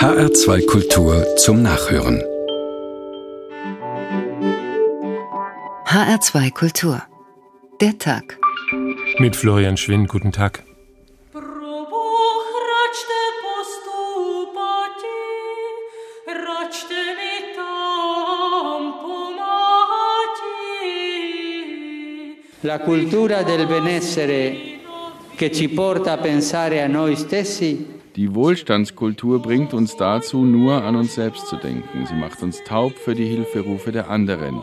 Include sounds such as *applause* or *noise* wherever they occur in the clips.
HR2 Kultur zum Nachhören. HR2 Kultur. Der Tag. Mit Florian Schwinn, guten Tag. La cultura del benessere che ci porta a pensare a noi stessi die Wohlstandskultur bringt uns dazu, nur an uns selbst zu denken. Sie macht uns taub für die Hilferufe der anderen.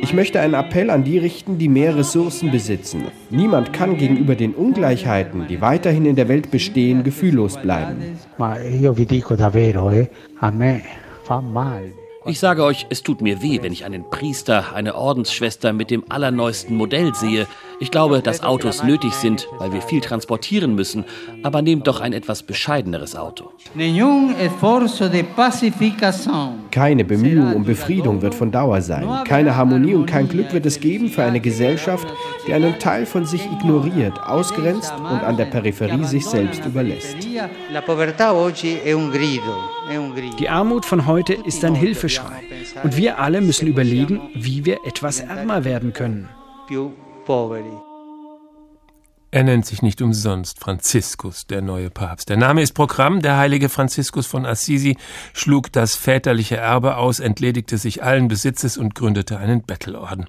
Ich möchte einen Appell an die richten, die mehr Ressourcen besitzen. Niemand kann gegenüber den Ungleichheiten, die weiterhin in der Welt bestehen, gefühllos bleiben. Eh. Ich sage euch, es tut mir weh, wenn ich einen Priester, eine Ordensschwester mit dem allerneuesten Modell sehe. Ich glaube, dass Autos nötig sind, weil wir viel transportieren müssen, aber nehmt doch ein etwas bescheideneres Auto. Keine Bemühung um Befriedung wird von Dauer sein. Keine Harmonie und kein Glück wird es geben für eine Gesellschaft, die einen Teil von sich ignoriert, ausgrenzt und an der Peripherie sich selbst überlässt. Die Armut von heute ist ein Hilfeschrei. Und wir alle müssen überlegen, wie wir etwas ärmer werden können. Er nennt sich nicht umsonst Franziskus, der neue Papst. Der Name ist Programm. Der heilige Franziskus von Assisi schlug das väterliche Erbe aus, entledigte sich allen Besitzes und gründete einen Bettelorden.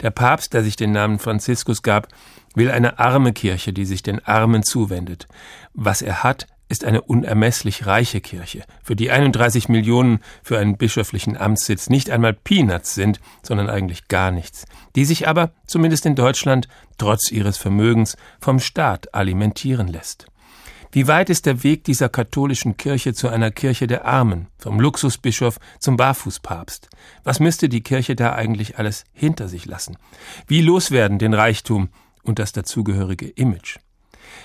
Der Papst, der sich den Namen Franziskus gab, will eine arme Kirche, die sich den Armen zuwendet. Was er hat, ist eine unermesslich reiche Kirche, für die 31 Millionen für einen bischöflichen Amtssitz nicht einmal Peanuts sind, sondern eigentlich gar nichts, die sich aber, zumindest in Deutschland, trotz ihres Vermögens vom Staat alimentieren lässt. Wie weit ist der Weg dieser katholischen Kirche zu einer Kirche der Armen, vom Luxusbischof zum Barfußpapst? Was müsste die Kirche da eigentlich alles hinter sich lassen? Wie loswerden den Reichtum und das dazugehörige Image?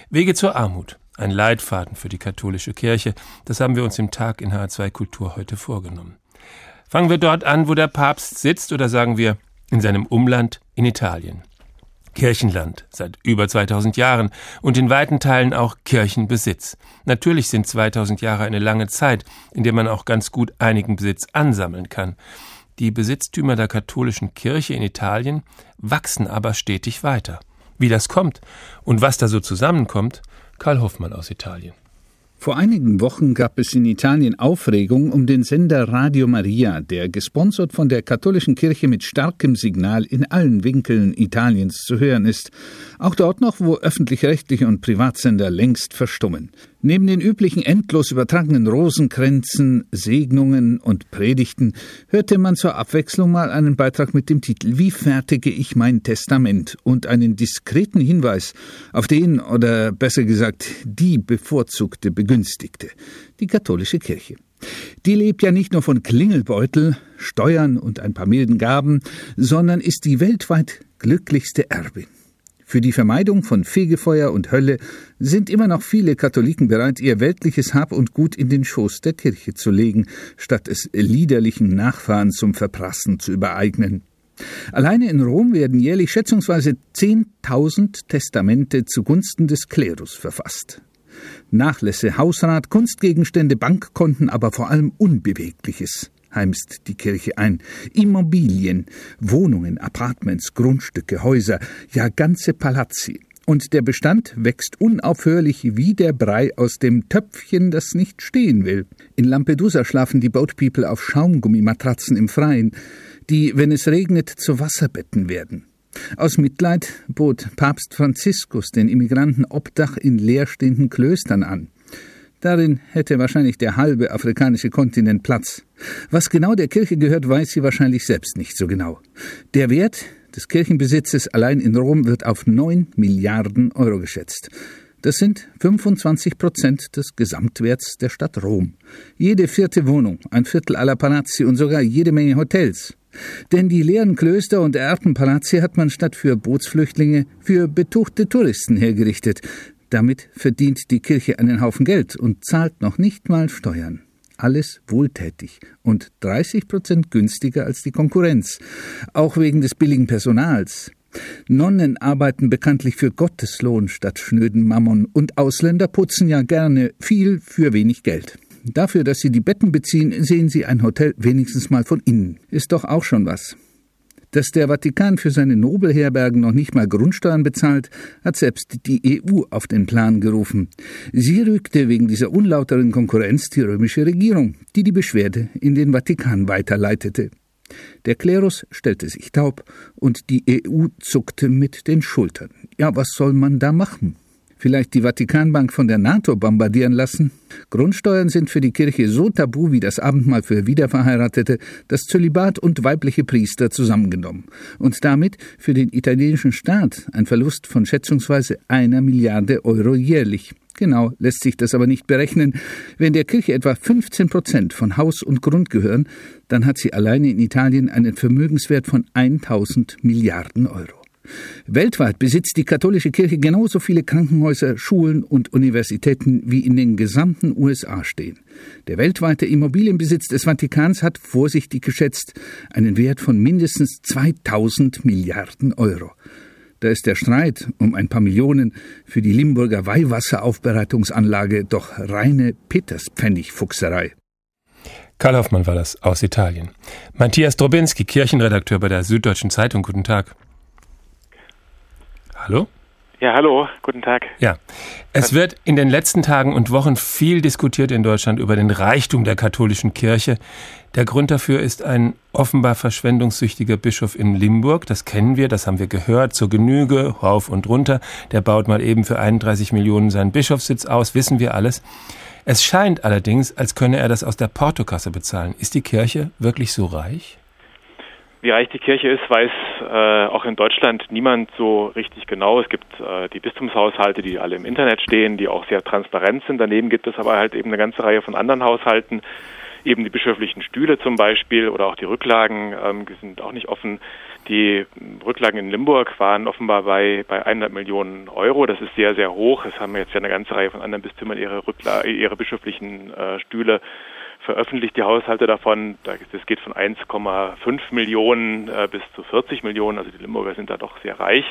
Wege zur Armut. Ein Leitfaden für die katholische Kirche, das haben wir uns im Tag in H2 Kultur heute vorgenommen. Fangen wir dort an, wo der Papst sitzt, oder sagen wir in seinem Umland in Italien. Kirchenland seit über 2000 Jahren und in weiten Teilen auch Kirchenbesitz. Natürlich sind 2000 Jahre eine lange Zeit, in der man auch ganz gut einigen Besitz ansammeln kann. Die Besitztümer der katholischen Kirche in Italien wachsen aber stetig weiter. Wie das kommt und was da so zusammenkommt, Karl Hoffmann aus Italien. Vor einigen Wochen gab es in Italien Aufregung um den Sender Radio Maria, der gesponsert von der katholischen Kirche mit starkem Signal in allen Winkeln Italiens zu hören ist, auch dort noch, wo öffentlich-rechtliche und Privatsender längst verstummen. Neben den üblichen endlos übertragenen Rosenkränzen, Segnungen und Predigten hörte man zur Abwechslung mal einen Beitrag mit dem Titel Wie fertige ich mein Testament und einen diskreten Hinweis auf den oder besser gesagt die bevorzugte Begünstigte, die katholische Kirche. Die lebt ja nicht nur von Klingelbeutel, Steuern und ein paar milden Gaben, sondern ist die weltweit glücklichste Erbin. Für die Vermeidung von Fegefeuer und Hölle sind immer noch viele Katholiken bereit, ihr weltliches Hab und Gut in den Schoß der Kirche zu legen, statt es liederlichen Nachfahren zum Verprassen zu übereignen. Alleine in Rom werden jährlich schätzungsweise 10.000 Testamente zugunsten des Klerus verfasst. Nachlässe, Hausrat, Kunstgegenstände, Bankkonten, aber vor allem Unbewegliches heimst die Kirche ein. Immobilien, Wohnungen, Appartements, Grundstücke, Häuser, ja ganze Palazzi. Und der Bestand wächst unaufhörlich wie der Brei aus dem Töpfchen, das nicht stehen will. In Lampedusa schlafen die Boatpeople auf Schaumgummimatratzen im Freien, die, wenn es regnet, zu Wasserbetten werden. Aus Mitleid bot Papst Franziskus den Immigranten Obdach in leerstehenden Klöstern an. Darin hätte wahrscheinlich der halbe afrikanische Kontinent Platz. Was genau der Kirche gehört, weiß sie wahrscheinlich selbst nicht so genau. Der Wert des Kirchenbesitzes allein in Rom wird auf neun Milliarden Euro geschätzt. Das sind 25 Prozent des Gesamtwerts der Stadt Rom. Jede vierte Wohnung, ein Viertel aller Palazzi und sogar jede Menge Hotels. Denn die leeren Klöster und Erbenpalazzi hat man statt für Bootsflüchtlinge für betuchte Touristen hergerichtet, damit verdient die Kirche einen Haufen Geld und zahlt noch nicht mal Steuern. Alles wohltätig und 30 Prozent günstiger als die Konkurrenz. Auch wegen des billigen Personals. Nonnen arbeiten bekanntlich für Gotteslohn statt schnöden Mammon und Ausländer putzen ja gerne viel für wenig Geld. Dafür, dass sie die Betten beziehen, sehen sie ein Hotel wenigstens mal von innen. Ist doch auch schon was. Dass der Vatikan für seine Nobelherbergen noch nicht mal Grundsteuern bezahlt, hat selbst die EU auf den Plan gerufen. Sie rügte wegen dieser unlauteren Konkurrenz die römische Regierung, die die Beschwerde in den Vatikan weiterleitete. Der Klerus stellte sich taub und die EU zuckte mit den Schultern. Ja, was soll man da machen? Vielleicht die Vatikanbank von der NATO bombardieren lassen? Grundsteuern sind für die Kirche so tabu wie das Abendmahl für Wiederverheiratete, das Zölibat und weibliche Priester zusammengenommen. Und damit für den italienischen Staat ein Verlust von schätzungsweise einer Milliarde Euro jährlich. Genau lässt sich das aber nicht berechnen. Wenn der Kirche etwa 15 Prozent von Haus und Grund gehören, dann hat sie alleine in Italien einen Vermögenswert von 1000 Milliarden Euro. Weltweit besitzt die katholische Kirche genauso viele Krankenhäuser, Schulen und Universitäten wie in den gesamten USA stehen. Der weltweite Immobilienbesitz des Vatikans hat, vorsichtig geschätzt, einen Wert von mindestens 2000 Milliarden Euro. Da ist der Streit um ein paar Millionen für die Limburger Weihwasseraufbereitungsanlage doch reine Peterspfennigfuchserei. Karl Hoffmann war das aus Italien. Matthias Drobinski, Kirchenredakteur bei der Süddeutschen Zeitung. Guten Tag. Hallo? Ja, hallo, guten Tag. Ja, es wird in den letzten Tagen und Wochen viel diskutiert in Deutschland über den Reichtum der katholischen Kirche. Der Grund dafür ist ein offenbar verschwendungssüchtiger Bischof in Limburg. Das kennen wir, das haben wir gehört, zur Genüge, rauf und runter. Der baut mal eben für 31 Millionen seinen Bischofssitz aus, wissen wir alles. Es scheint allerdings, als könne er das aus der Portokasse bezahlen. Ist die Kirche wirklich so reich? Wie reich die Kirche ist, weiß äh, auch in Deutschland niemand so richtig genau. Es gibt äh, die Bistumshaushalte, die alle im Internet stehen, die auch sehr transparent sind. Daneben gibt es aber halt eben eine ganze Reihe von anderen Haushalten, eben die bischöflichen Stühle zum Beispiel oder auch die Rücklagen ähm, sind auch nicht offen. Die Rücklagen in Limburg waren offenbar bei, bei 100 Millionen Euro. Das ist sehr, sehr hoch. Es haben jetzt ja eine ganze Reihe von anderen Bistümern ihre, Rückla ihre bischöflichen äh, Stühle veröffentlicht die Haushalte davon. Das geht von 1,5 Millionen äh, bis zu 40 Millionen. Also die Limburger sind da doch sehr reich.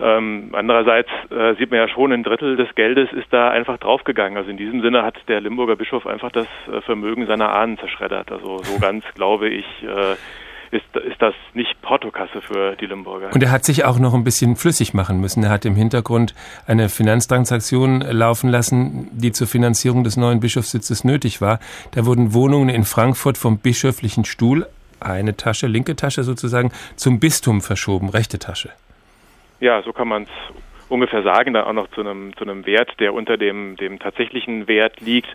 Ähm, andererseits äh, sieht man ja schon, ein Drittel des Geldes ist da einfach draufgegangen. Also in diesem Sinne hat der Limburger Bischof einfach das äh, Vermögen seiner Ahnen zerschreddert. Also so ganz glaube ich, ist, ist das nicht Portokasse für die Limburger. Und er hat sich auch noch ein bisschen flüssig machen müssen. Er hat im Hintergrund eine Finanztransaktion laufen lassen, die zur Finanzierung des neuen Bischofssitzes nötig war. Da wurden Wohnungen in Frankfurt vom bischöflichen Stuhl, eine Tasche, linke Tasche sozusagen, zum Bistum verschoben, rechte Tasche. Ja, so kann man es ungefähr sagen, dann auch noch zu einem, zu einem Wert, der unter dem, dem tatsächlichen Wert liegt.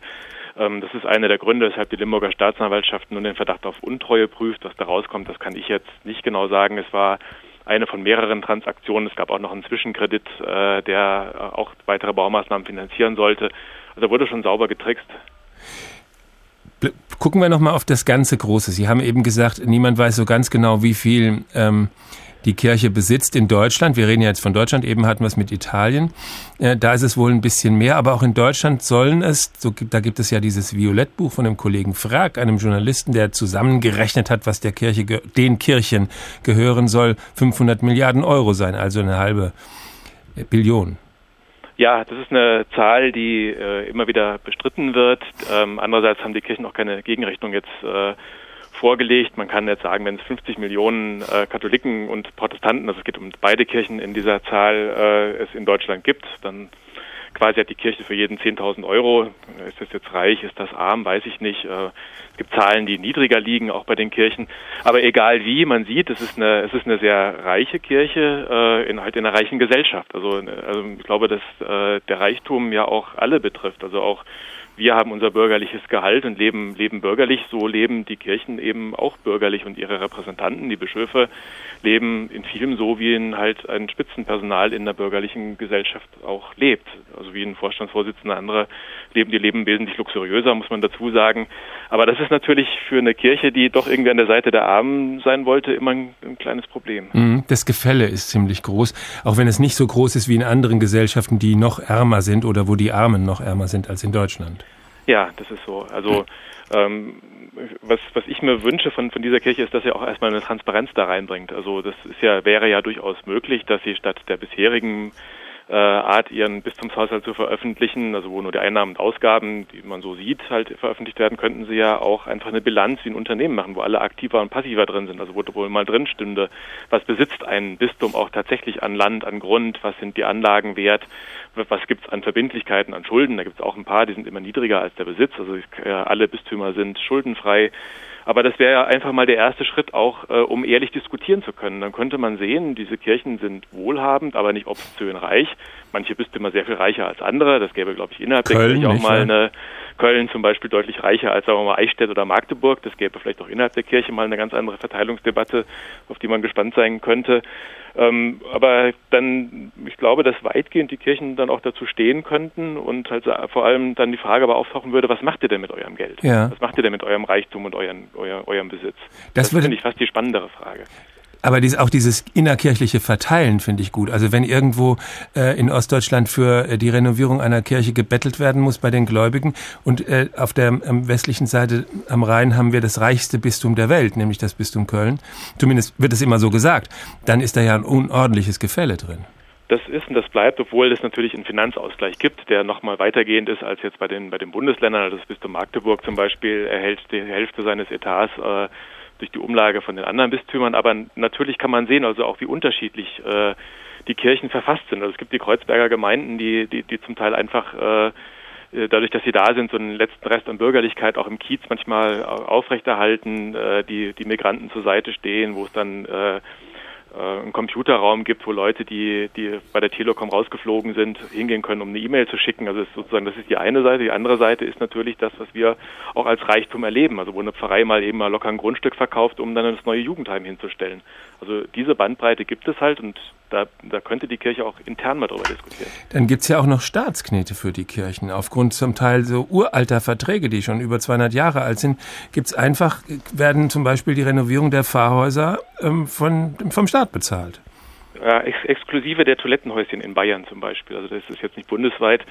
Ähm, das ist einer der Gründe, weshalb die Limburger Staatsanwaltschaft nun den Verdacht auf Untreue prüft. Was da rauskommt, das kann ich jetzt nicht genau sagen. Es war eine von mehreren Transaktionen. Es gab auch noch einen Zwischenkredit, äh, der auch weitere Baumaßnahmen finanzieren sollte. Also wurde schon sauber getrickst. Gucken wir nochmal auf das ganze Große. Sie haben eben gesagt, niemand weiß so ganz genau, wie viel ähm, die Kirche besitzt in Deutschland. Wir reden ja jetzt von Deutschland, eben hatten wir es mit Italien. Äh, da ist es wohl ein bisschen mehr, aber auch in Deutschland sollen es, so, da gibt es ja dieses Violettbuch von dem Kollegen Frag, einem Journalisten, der zusammengerechnet hat, was der Kirche, den Kirchen gehören soll, 500 Milliarden Euro sein, also eine halbe Billion. Ja, das ist eine Zahl, die äh, immer wieder bestritten wird. Ähm, andererseits haben die Kirchen auch keine Gegenrechnung jetzt äh, vorgelegt. Man kann jetzt sagen, wenn es 50 Millionen äh, Katholiken und Protestanten, also es geht um beide Kirchen in dieser Zahl, äh, es in Deutschland gibt, dann quasi hat die Kirche für jeden 10.000 Euro. Ist das jetzt reich, ist das arm, weiß ich nicht. Äh, es gibt Zahlen, die niedriger liegen, auch bei den Kirchen. Aber egal wie, man sieht, es ist eine, es ist eine sehr reiche Kirche äh, in halt in einer reichen Gesellschaft. Also, also ich glaube, dass äh, der Reichtum ja auch alle betrifft. Also auch wir haben unser bürgerliches Gehalt und leben, leben bürgerlich, so leben die Kirchen eben auch bürgerlich und ihre Repräsentanten, die Bischöfe, leben in vielem so, wie in halt ein Spitzenpersonal in der bürgerlichen Gesellschaft auch lebt. Also wie ein Vorstandsvorsitzender, andere leben, die leben wesentlich luxuriöser, muss man dazu sagen. Aber das ist natürlich für eine Kirche, die doch irgendwie an der Seite der Armen sein wollte, immer ein, ein kleines Problem. Mhm, das Gefälle ist ziemlich groß, auch wenn es nicht so groß ist wie in anderen Gesellschaften, die noch ärmer sind oder wo die Armen noch ärmer sind als in Deutschland. Ja, das ist so. Also ähm, was, was ich mir wünsche von, von dieser Kirche ist, dass sie auch erstmal eine Transparenz da reinbringt. Also das ist ja, wäre ja durchaus möglich, dass sie statt der bisherigen äh, Art, ihren Bistumshaushalt zu veröffentlichen, also wo nur die Einnahmen und Ausgaben, die man so sieht, halt veröffentlicht werden, könnten sie ja auch einfach eine Bilanz wie ein Unternehmen machen, wo alle aktiver und passiver drin sind, also wo wohl mal drin stünde, was besitzt ein Bistum auch tatsächlich an Land, an Grund, was sind die Anlagen wert, was gibt es an Verbindlichkeiten, an Schulden, da gibt es auch ein paar, die sind immer niedriger als der Besitz, also alle Bistümer sind schuldenfrei. Aber das wäre ja einfach mal der erste Schritt auch, äh, um ehrlich diskutieren zu können. Dann könnte man sehen, diese Kirchen sind wohlhabend, aber nicht obszön reich. Manche Bistümer sehr viel reicher als andere. Das gäbe, glaube ich, innerhalb Köln, der Kirche auch mal ja. eine Köln zum Beispiel deutlich reicher als, sagen wir mal, Eichstätt oder Magdeburg. Das gäbe vielleicht auch innerhalb der Kirche mal eine ganz andere Verteilungsdebatte, auf die man gespannt sein könnte. Ähm, aber dann, ich glaube, dass weitgehend die Kirchen dann auch dazu stehen könnten und halt vor allem dann die Frage aber auftauchen würde, was macht ihr denn mit eurem Geld? Ja. Was macht ihr denn mit eurem Reichtum und euren, euer, eurem Besitz? Das, das würde finde ich fast die spannendere Frage. Aber dies, auch dieses innerkirchliche Verteilen finde ich gut. Also wenn irgendwo äh, in Ostdeutschland für äh, die Renovierung einer Kirche gebettelt werden muss bei den Gläubigen und äh, auf der ähm, westlichen Seite am Rhein haben wir das reichste Bistum der Welt, nämlich das Bistum Köln. Zumindest wird es immer so gesagt. Dann ist da ja ein unordentliches Gefälle drin. Das ist und das bleibt, obwohl es natürlich einen Finanzausgleich gibt, der nochmal weitergehend ist als jetzt bei den, bei den Bundesländern. Also das Bistum Magdeburg zum Beispiel erhält die Hälfte seines Etats äh, durch die Umlage von den anderen Bistümern. Aber natürlich kann man sehen, also auch wie unterschiedlich äh, die Kirchen verfasst sind. Also es gibt die Kreuzberger Gemeinden, die, die, die zum Teil einfach äh, dadurch, dass sie da sind, so einen letzten Rest an Bürgerlichkeit auch im Kiez manchmal aufrechterhalten, äh, die, die Migranten zur Seite stehen, wo es dann äh, einen Computerraum gibt, wo Leute, die, die bei der Telekom rausgeflogen sind, hingehen können, um eine E-Mail zu schicken. Also ist sozusagen, das ist die eine Seite. Die andere Seite ist natürlich das, was wir auch als Reichtum erleben. Also wo eine Pfarrei mal eben mal locker ein Grundstück verkauft, um dann das neue Jugendheim hinzustellen. Also diese Bandbreite gibt es halt und da, da könnte die Kirche auch intern mal drüber diskutieren. Dann gibt's ja auch noch Staatsknete für die Kirchen. Aufgrund zum Teil so uralter Verträge, die schon über 200 Jahre alt sind, gibt's einfach, werden zum Beispiel die Renovierung der Pfarrhäuser ähm, von, vom Staat bezahlt. Ja, ex exklusive der Toilettenhäuschen in Bayern zum Beispiel. Also das ist jetzt nicht bundesweit.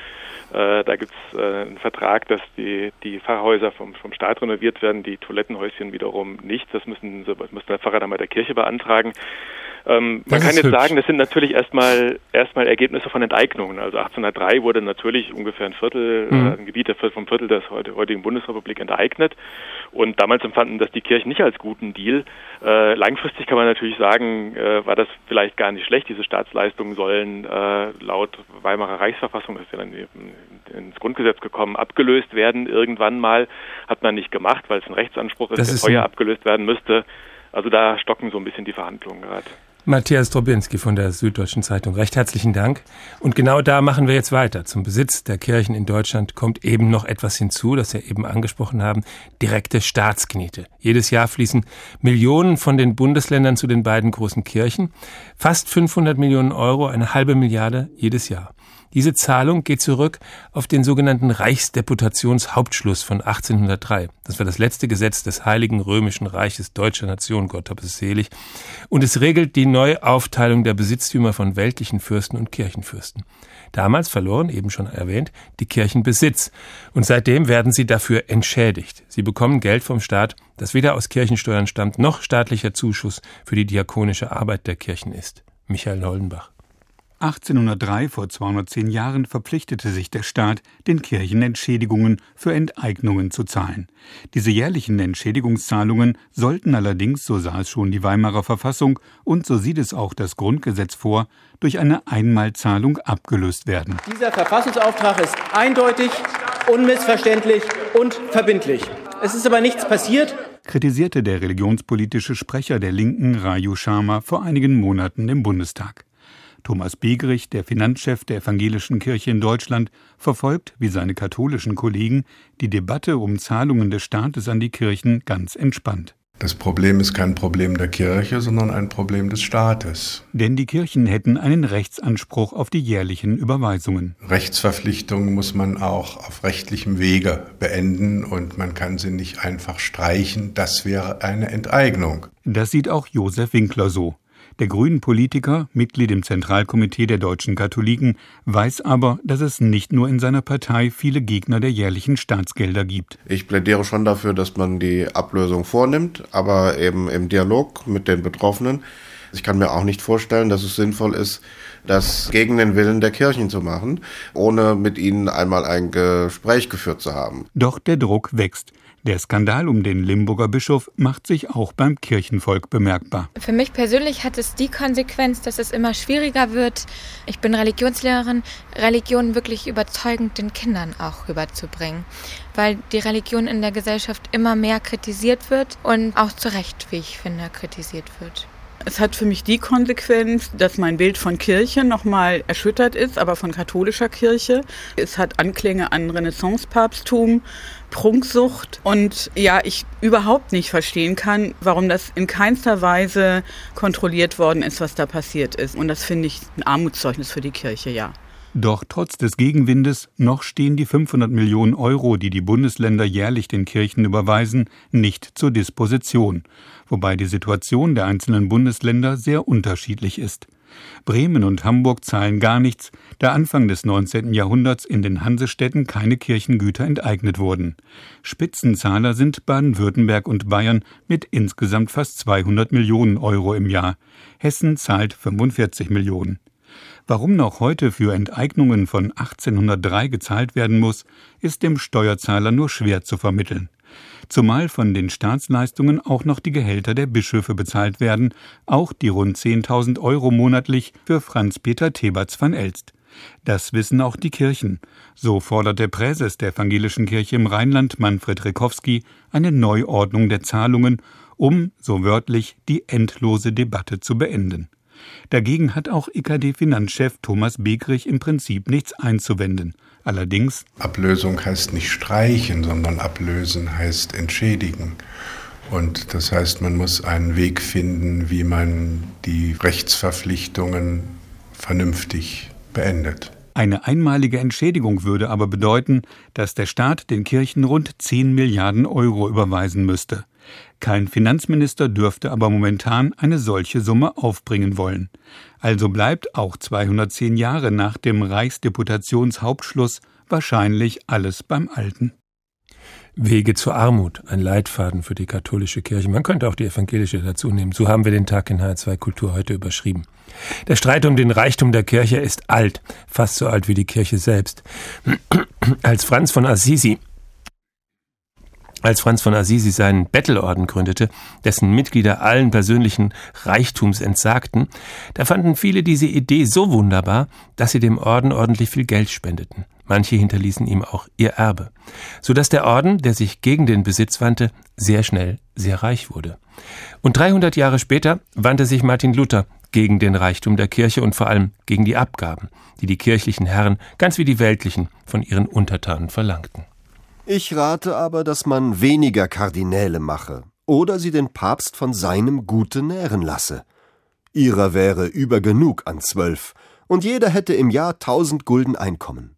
Äh, da gibt es äh, einen Vertrag, dass die, die Pfarrhäuser vom, vom Staat renoviert werden, die Toilettenhäuschen wiederum nicht. Das müssen, müssen der Pfarrer dann bei der Kirche beantragen. Ähm, man kann jetzt hübsch. sagen, das sind natürlich erstmal erstmal Ergebnisse von Enteignungen. Also 1803 wurde natürlich ungefähr ein Viertel, mhm. äh, ein Gebiet vom Viertel der heutigen Bundesrepublik enteignet. Und damals empfanden das die Kirchen nicht als guten Deal. Äh, langfristig kann man natürlich sagen, äh, war das vielleicht gar nicht schlecht. Diese Staatsleistungen sollen äh, laut Weimarer Reichsverfassung, das ist ja dann ins Grundgesetz gekommen, abgelöst werden. Irgendwann mal hat man nicht gemacht, weil es ein Rechtsanspruch ist, der teuer abgelöst werden müsste. Also da stocken so ein bisschen die Verhandlungen gerade. Matthias Drobinski von der Süddeutschen Zeitung. Recht herzlichen Dank. Und genau da machen wir jetzt weiter. Zum Besitz der Kirchen in Deutschland kommt eben noch etwas hinzu, das wir eben angesprochen haben. Direkte Staatsknete. Jedes Jahr fließen Millionen von den Bundesländern zu den beiden großen Kirchen. Fast 500 Millionen Euro, eine halbe Milliarde jedes Jahr. Diese Zahlung geht zurück auf den sogenannten Reichsdeputationshauptschluss von 1803. Das war das letzte Gesetz des Heiligen Römischen Reiches deutscher Nation, Gott hab es selig. Und es regelt die Neuaufteilung der Besitztümer von weltlichen Fürsten und Kirchenfürsten. Damals verloren, eben schon erwähnt, die Kirchen Besitz. Und seitdem werden sie dafür entschädigt. Sie bekommen Geld vom Staat, das weder aus Kirchensteuern stammt, noch staatlicher Zuschuss für die diakonische Arbeit der Kirchen ist. Michael Hollenbach. 1803, vor 210 Jahren, verpflichtete sich der Staat, den Kirchen Entschädigungen für Enteignungen zu zahlen. Diese jährlichen Entschädigungszahlungen sollten allerdings, so sah es schon die Weimarer Verfassung und so sieht es auch das Grundgesetz vor, durch eine Einmalzahlung abgelöst werden. Dieser Verfassungsauftrag ist eindeutig, unmissverständlich und verbindlich. Es ist aber nichts passiert, kritisierte der religionspolitische Sprecher der Linken, Raju Sharma, vor einigen Monaten im Bundestag. Thomas Begerich, der Finanzchef der Evangelischen Kirche in Deutschland, verfolgt, wie seine katholischen Kollegen, die Debatte um Zahlungen des Staates an die Kirchen ganz entspannt. Das Problem ist kein Problem der Kirche, sondern ein Problem des Staates. Denn die Kirchen hätten einen Rechtsanspruch auf die jährlichen Überweisungen. Rechtsverpflichtungen muss man auch auf rechtlichem Wege beenden und man kann sie nicht einfach streichen. Das wäre eine Enteignung. Das sieht auch Josef Winkler so. Der Grünen-Politiker, Mitglied im Zentralkomitee der deutschen Katholiken, weiß aber, dass es nicht nur in seiner Partei viele Gegner der jährlichen Staatsgelder gibt. Ich plädiere schon dafür, dass man die Ablösung vornimmt, aber eben im Dialog mit den Betroffenen. Ich kann mir auch nicht vorstellen, dass es sinnvoll ist, das gegen den Willen der Kirchen zu machen, ohne mit ihnen einmal ein Gespräch geführt zu haben. Doch der Druck wächst. Der Skandal um den Limburger Bischof macht sich auch beim Kirchenvolk bemerkbar. Für mich persönlich hat es die Konsequenz, dass es immer schwieriger wird. Ich bin Religionslehrerin, Religion wirklich überzeugend den Kindern auch rüberzubringen, weil die Religion in der Gesellschaft immer mehr kritisiert wird und auch zu Recht, wie ich finde, kritisiert wird. Es hat für mich die Konsequenz, dass mein Bild von Kirche nochmal erschüttert ist, aber von katholischer Kirche. Es hat Anklänge an Renaissance-Papsttum, Prunksucht und ja, ich überhaupt nicht verstehen kann, warum das in keinster Weise kontrolliert worden ist, was da passiert ist. Und das finde ich ein Armutszeugnis für die Kirche, ja. Doch trotz des Gegenwindes noch stehen die 500 Millionen Euro, die die Bundesländer jährlich den Kirchen überweisen, nicht zur Disposition, wobei die Situation der einzelnen Bundesländer sehr unterschiedlich ist. Bremen und Hamburg zahlen gar nichts, da Anfang des 19. Jahrhunderts in den Hansestädten keine Kirchengüter enteignet wurden. Spitzenzahler sind Baden-Württemberg und Bayern mit insgesamt fast 200 Millionen Euro im Jahr. Hessen zahlt 45 Millionen. Warum noch heute für Enteignungen von 1803 gezahlt werden muss, ist dem Steuerzahler nur schwer zu vermitteln. Zumal von den Staatsleistungen auch noch die Gehälter der Bischöfe bezahlt werden, auch die rund 10.000 Euro monatlich für Franz-Peter Theberts van Elst. Das wissen auch die Kirchen. So fordert der Präses der evangelischen Kirche im Rheinland, Manfred Rekowski, eine Neuordnung der Zahlungen, um, so wörtlich, die endlose Debatte zu beenden. Dagegen hat auch EKD-Finanzchef Thomas Begrich im Prinzip nichts einzuwenden. Allerdings Ablösung heißt nicht streichen, sondern ablösen heißt entschädigen. Und das heißt, man muss einen Weg finden, wie man die Rechtsverpflichtungen vernünftig beendet. Eine einmalige Entschädigung würde aber bedeuten, dass der Staat den Kirchen rund 10 Milliarden Euro überweisen müsste. Kein Finanzminister dürfte aber momentan eine solche Summe aufbringen wollen. Also bleibt auch 210 Jahre nach dem Reichsdeputationshauptschluss wahrscheinlich alles beim Alten. Wege zur Armut, ein Leitfaden für die katholische Kirche. Man könnte auch die evangelische dazu nehmen. So haben wir den Tag in H2 Kultur heute überschrieben. Der Streit um den Reichtum der Kirche ist alt, fast so alt wie die Kirche selbst. *clears throat* Als Franz von Assisi als Franz von Assisi seinen Bettelorden gründete, dessen Mitglieder allen persönlichen Reichtums entsagten, da fanden viele diese Idee so wunderbar, dass sie dem Orden ordentlich viel Geld spendeten. Manche hinterließen ihm auch ihr Erbe, so dass der Orden, der sich gegen den Besitz wandte, sehr schnell sehr reich wurde. Und 300 Jahre später wandte sich Martin Luther gegen den Reichtum der Kirche und vor allem gegen die Abgaben, die die kirchlichen Herren, ganz wie die weltlichen, von ihren Untertanen verlangten. Ich rate aber, dass man weniger Kardinäle mache oder sie den Papst von seinem Gute nähren lasse. Ihrer wäre über genug an zwölf, und jeder hätte im Jahr tausend Gulden Einkommen.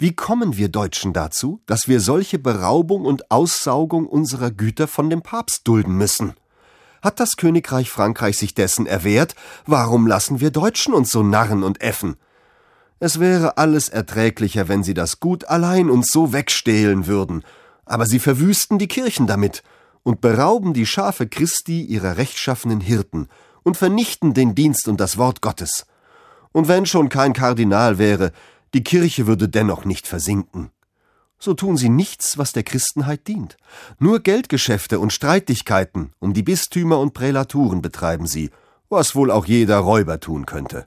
Wie kommen wir Deutschen dazu, dass wir solche Beraubung und Aussaugung unserer Güter von dem Papst dulden müssen? Hat das Königreich Frankreich sich dessen erwehrt? Warum lassen wir Deutschen uns so narren und äffen? Es wäre alles erträglicher, wenn sie das Gut allein uns so wegstehlen würden, aber sie verwüsten die Kirchen damit und berauben die Schafe Christi ihrer rechtschaffenen Hirten und vernichten den Dienst und das Wort Gottes. Und wenn schon kein Kardinal wäre, die Kirche würde dennoch nicht versinken. So tun sie nichts, was der Christenheit dient. Nur Geldgeschäfte und Streitigkeiten um die Bistümer und Prälaturen betreiben sie, was wohl auch jeder Räuber tun könnte.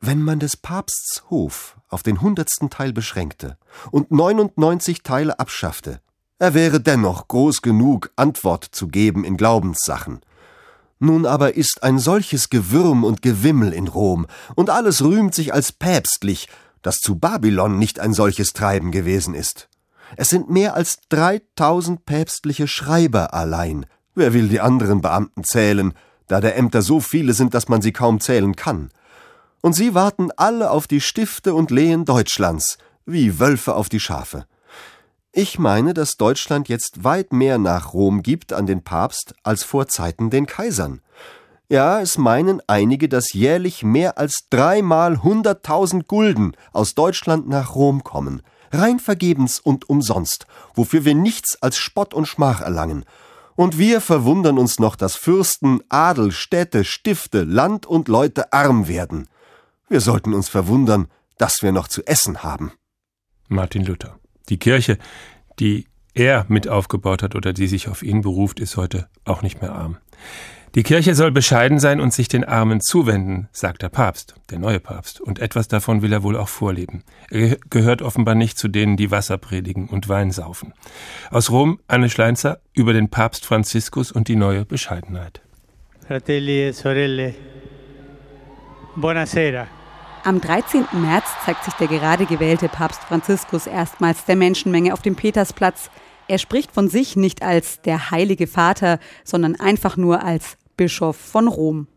Wenn man des Papsts Hof auf den hundertsten Teil beschränkte und 99 Teile abschaffte, er wäre dennoch groß genug, Antwort zu geben in Glaubenssachen. Nun aber ist ein solches Gewürm und Gewimmel in Rom, und alles rühmt sich als päpstlich, dass zu Babylon nicht ein solches Treiben gewesen ist. Es sind mehr als dreitausend päpstliche Schreiber allein. Wer will die anderen Beamten zählen, da der Ämter so viele sind, dass man sie kaum zählen kann und sie warten alle auf die Stifte und Lehen Deutschlands, wie Wölfe auf die Schafe. Ich meine, dass Deutschland jetzt weit mehr nach Rom gibt an den Papst als vor Zeiten den Kaisern. Ja, es meinen einige, dass jährlich mehr als dreimal hunderttausend Gulden aus Deutschland nach Rom kommen, rein vergebens und umsonst, wofür wir nichts als Spott und Schmach erlangen. Und wir verwundern uns noch, dass Fürsten, Adel, Städte, Stifte, Land und Leute arm werden. Wir sollten uns verwundern, dass wir noch zu essen haben. Martin Luther. Die Kirche, die er mit aufgebaut hat oder die sich auf ihn beruft, ist heute auch nicht mehr arm. Die Kirche soll bescheiden sein und sich den Armen zuwenden, sagt der Papst, der neue Papst, und etwas davon will er wohl auch vorleben. Er gehört offenbar nicht zu denen, die Wasser predigen und Wein saufen. Aus Rom Anne Schleinzer über den Papst Franziskus und die neue Bescheidenheit. Fratelli e sorelle, buonasera. Am 13. März zeigt sich der gerade gewählte Papst Franziskus erstmals der Menschenmenge auf dem Petersplatz. Er spricht von sich nicht als der heilige Vater, sondern einfach nur als Bischof von Rom.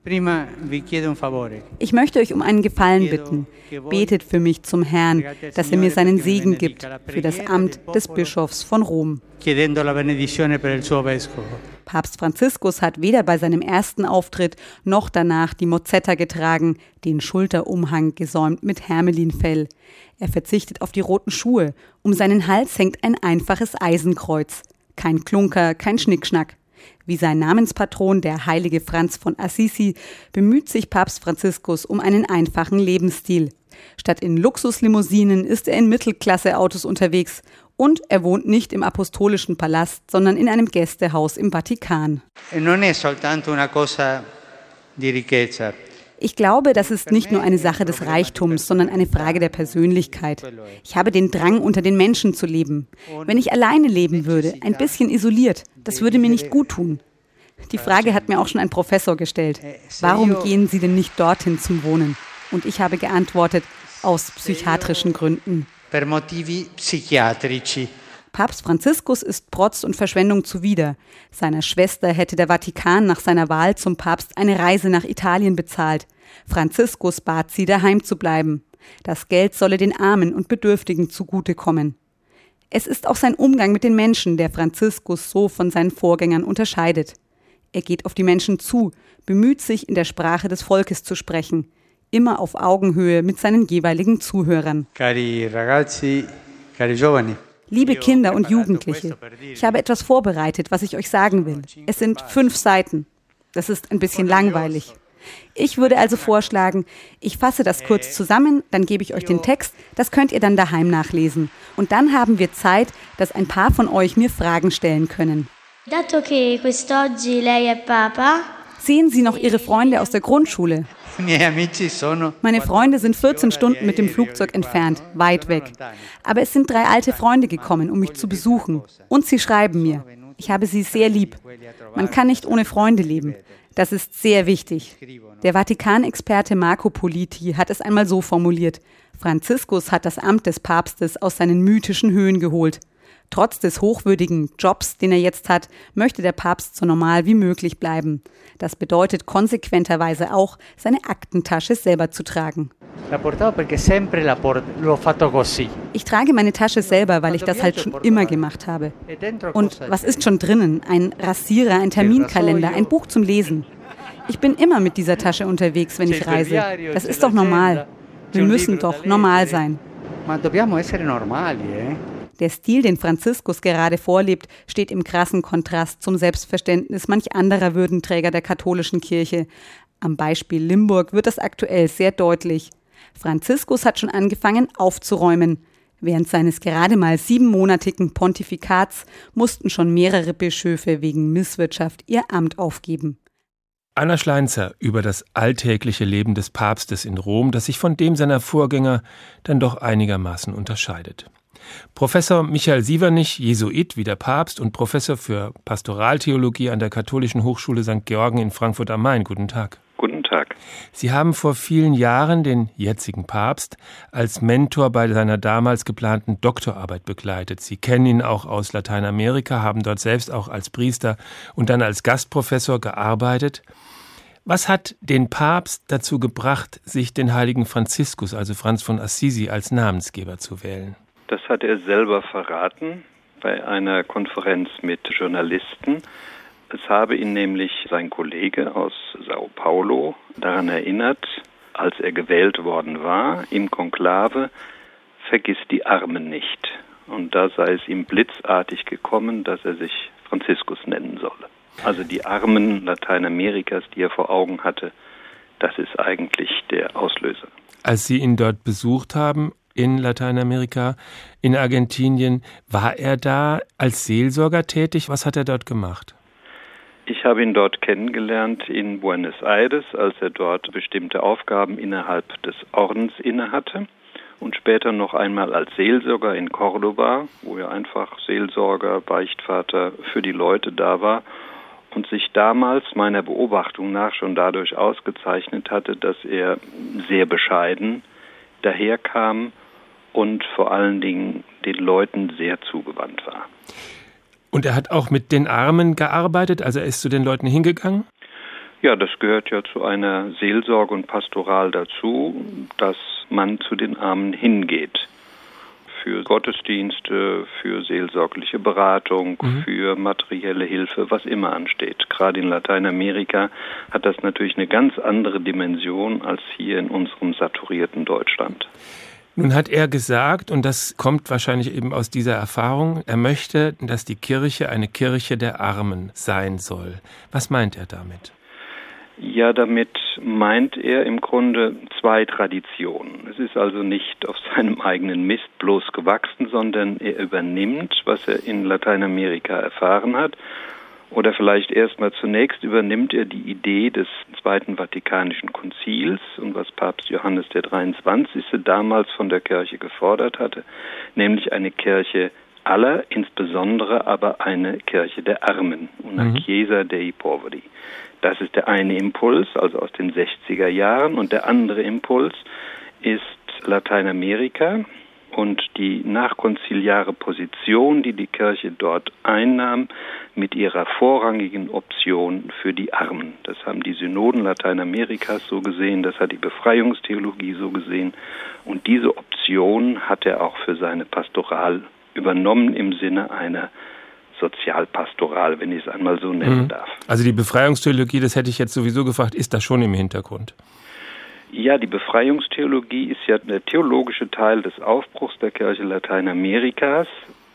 Ich möchte euch um einen Gefallen bitten. Betet für mich zum Herrn, dass er mir seinen Segen gibt für das Amt des Bischofs von Rom. Papst Franziskus hat weder bei seinem ersten Auftritt noch danach die Mozzetta getragen, den Schulterumhang gesäumt mit Hermelinfell. Er verzichtet auf die roten Schuhe. Um seinen Hals hängt ein einfaches Eisenkreuz. Kein Klunker, kein Schnickschnack. Wie sein Namenspatron, der heilige Franz von Assisi, bemüht sich Papst Franziskus um einen einfachen Lebensstil. Statt in Luxuslimousinen ist er in Mittelklasse-Autos unterwegs und er wohnt nicht im apostolischen Palast, sondern in einem Gästehaus im Vatikan. E ich glaube, das ist nicht nur eine Sache des Reichtums, sondern eine Frage der Persönlichkeit. Ich habe den Drang, unter den Menschen zu leben. Wenn ich alleine leben würde, ein bisschen isoliert, das würde mir nicht gut tun. Die Frage hat mir auch schon ein Professor gestellt. Warum gehen Sie denn nicht dorthin zum Wohnen? Und ich habe geantwortet, aus psychiatrischen Gründen. Papst Franziskus ist Protz und Verschwendung zuwider. Seiner Schwester hätte der Vatikan nach seiner Wahl zum Papst eine Reise nach Italien bezahlt. Franziskus bat sie, daheim zu bleiben. Das Geld solle den Armen und Bedürftigen zugutekommen. Es ist auch sein Umgang mit den Menschen, der Franziskus so von seinen Vorgängern unterscheidet. Er geht auf die Menschen zu, bemüht sich, in der Sprache des Volkes zu sprechen, immer auf Augenhöhe mit seinen jeweiligen Zuhörern. Cari ragazzi, cari giovani. Liebe Kinder und Jugendliche, ich habe etwas vorbereitet, was ich euch sagen will. Es sind fünf Seiten. Das ist ein bisschen langweilig. Ich würde also vorschlagen, ich fasse das kurz zusammen, dann gebe ich euch den Text, das könnt ihr dann daheim nachlesen. Und dann haben wir Zeit, dass ein paar von euch mir Fragen stellen können. Sehen Sie noch Ihre Freunde aus der Grundschule? *laughs* Meine Freunde sind 14 Stunden mit dem Flugzeug entfernt, weit weg. Aber es sind drei alte Freunde gekommen, um mich zu besuchen. Und sie schreiben mir. Ich habe sie sehr lieb. Man kann nicht ohne Freunde leben. Das ist sehr wichtig. Der Vatikanexperte Marco Politi hat es einmal so formuliert. Franziskus hat das Amt des Papstes aus seinen mythischen Höhen geholt. Trotz des hochwürdigen Jobs, den er jetzt hat, möchte der Papst so normal wie möglich bleiben. Das bedeutet konsequenterweise auch, seine Aktentasche selber zu tragen. Ich trage meine Tasche selber, weil ich das halt schon immer gemacht habe. E Und was ist schon drinnen? Ein Rasierer, ein Terminkalender, ein Buch zum Lesen. Ich bin immer mit dieser Tasche unterwegs, wenn ich reise. Das ist doch normal. Wir müssen doch normal sein. Ma dobbiamo essere normali, eh? Der Stil, den Franziskus gerade vorlebt, steht im krassen Kontrast zum Selbstverständnis manch anderer Würdenträger der katholischen Kirche. Am Beispiel Limburg wird das aktuell sehr deutlich. Franziskus hat schon angefangen aufzuräumen. Während seines gerade mal siebenmonatigen Pontifikats mussten schon mehrere Bischöfe wegen Misswirtschaft ihr Amt aufgeben. Anna Schleinzer über das alltägliche Leben des Papstes in Rom, das sich von dem seiner Vorgänger dann doch einigermaßen unterscheidet. Professor Michael Sievernich, Jesuit wie der Papst und Professor für Pastoraltheologie an der Katholischen Hochschule St. Georgen in Frankfurt am Main. Guten Tag. Guten Tag. Sie haben vor vielen Jahren den jetzigen Papst als Mentor bei seiner damals geplanten Doktorarbeit begleitet. Sie kennen ihn auch aus Lateinamerika, haben dort selbst auch als Priester und dann als Gastprofessor gearbeitet. Was hat den Papst dazu gebracht, sich den heiligen Franziskus, also Franz von Assisi, als Namensgeber zu wählen? Das hat er selber verraten bei einer Konferenz mit Journalisten. Es habe ihn nämlich sein Kollege aus Sao Paulo daran erinnert, als er gewählt worden war im Konklave, vergiss die Armen nicht. Und da sei es ihm blitzartig gekommen, dass er sich Franziskus nennen solle. Also die Armen Lateinamerikas, die er vor Augen hatte, das ist eigentlich der Auslöser. Als Sie ihn dort besucht haben, in Lateinamerika, in Argentinien, war er da als Seelsorger tätig? Was hat er dort gemacht? Ich habe ihn dort kennengelernt in Buenos Aires, als er dort bestimmte Aufgaben innerhalb des Ordens innehatte und später noch einmal als Seelsorger in Cordoba, wo er einfach Seelsorger, Beichtvater für die Leute da war und sich damals meiner Beobachtung nach schon dadurch ausgezeichnet hatte, dass er sehr bescheiden daherkam und vor allen Dingen den Leuten sehr zugewandt war. Und er hat auch mit den Armen gearbeitet, also er ist zu den Leuten hingegangen? Ja, das gehört ja zu einer Seelsorge und Pastoral dazu, dass man zu den Armen hingeht. Für Gottesdienste, für seelsorgliche Beratung, mhm. für materielle Hilfe, was immer ansteht. Gerade in Lateinamerika hat das natürlich eine ganz andere Dimension als hier in unserem saturierten Deutschland. Nun hat er gesagt, und das kommt wahrscheinlich eben aus dieser Erfahrung, er möchte, dass die Kirche eine Kirche der Armen sein soll. Was meint er damit? Ja, damit meint er im Grunde zwei Traditionen. Es ist also nicht auf seinem eigenen Mist bloß gewachsen, sondern er übernimmt, was er in Lateinamerika erfahren hat. Oder vielleicht erstmal zunächst übernimmt er die Idee des Zweiten Vatikanischen Konzils und was Papst Johannes der 23. damals von der Kirche gefordert hatte, nämlich eine Kirche aller, insbesondere aber eine Kirche der Armen, una mhm. chiesa dei poveri. Das ist der eine Impuls, also aus den 60er Jahren. Und der andere Impuls ist Lateinamerika und die nachkonziliare Position, die die Kirche dort einnahm, mit ihrer vorrangigen Option für die Armen. Das haben die Synoden Lateinamerikas so gesehen, das hat die Befreiungstheologie so gesehen. Und diese Option hat er auch für seine Pastoral übernommen im Sinne einer Sozialpastoral, wenn ich es einmal so nennen mhm. darf. Also die Befreiungstheologie, das hätte ich jetzt sowieso gefragt, ist da schon im Hintergrund? Ja, die Befreiungstheologie ist ja der theologische Teil des Aufbruchs der Kirche Lateinamerikas,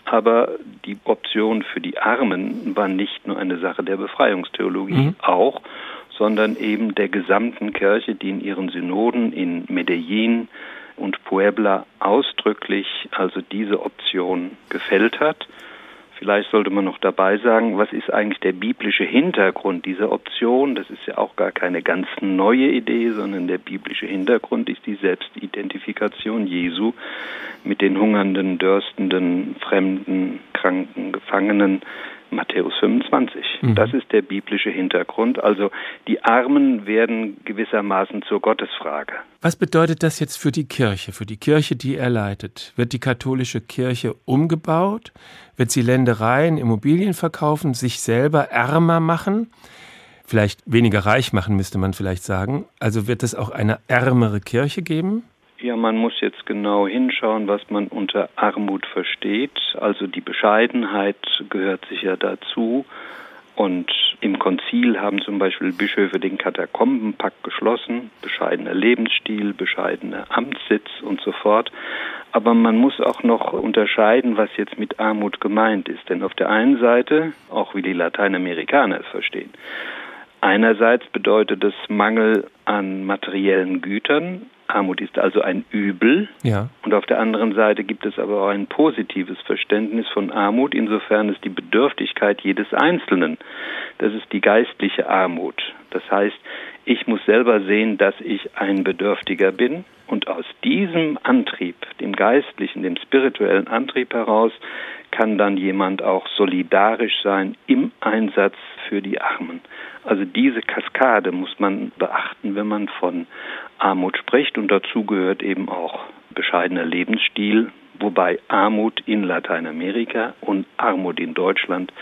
aber die Option für die Armen war nicht nur eine Sache der Befreiungstheologie mhm. auch, sondern eben der gesamten Kirche, die in ihren Synoden in Medellin und Puebla ausdrücklich also diese Option gefällt hat. Vielleicht sollte man noch dabei sagen, was ist eigentlich der biblische Hintergrund dieser Option? Das ist ja auch gar keine ganz neue Idee, sondern der biblische Hintergrund ist die Selbstidentifikation Jesu mit den hungernden, dürstenden, fremden, kranken, Gefangenen, Matthäus 25. Mhm. Das ist der biblische Hintergrund. Also die Armen werden gewissermaßen zur Gottesfrage. Was bedeutet das jetzt für die Kirche, für die Kirche, die er leitet? Wird die katholische Kirche umgebaut? Wird sie Ländereien, Immobilien verkaufen, sich selber ärmer machen? Vielleicht weniger reich machen, müsste man vielleicht sagen. Also wird es auch eine ärmere Kirche geben? Ja, man muss jetzt genau hinschauen, was man unter Armut versteht. Also die Bescheidenheit gehört sicher dazu. Und im Konzil haben zum Beispiel Bischöfe den Katakombenpakt geschlossen, bescheidener Lebensstil, bescheidener Amtssitz und so fort. Aber man muss auch noch unterscheiden, was jetzt mit Armut gemeint ist. Denn auf der einen Seite, auch wie die Lateinamerikaner es verstehen, einerseits bedeutet es Mangel an materiellen Gütern, Armut ist also ein Übel. Ja. Und auf der anderen Seite gibt es aber auch ein positives Verständnis von Armut, insofern es die Bedürftigkeit jedes Einzelnen. Das ist die geistliche Armut. Das heißt, ich muss selber sehen, dass ich ein Bedürftiger bin und aus diesem Antrieb, dem geistlichen, dem spirituellen Antrieb heraus, kann dann jemand auch solidarisch sein im Einsatz für die Armen. Also diese Kaskade muss man beachten, wenn man von Armut spricht und dazu gehört eben auch bescheidener Lebensstil, wobei Armut in Lateinamerika und Armut in Deutschland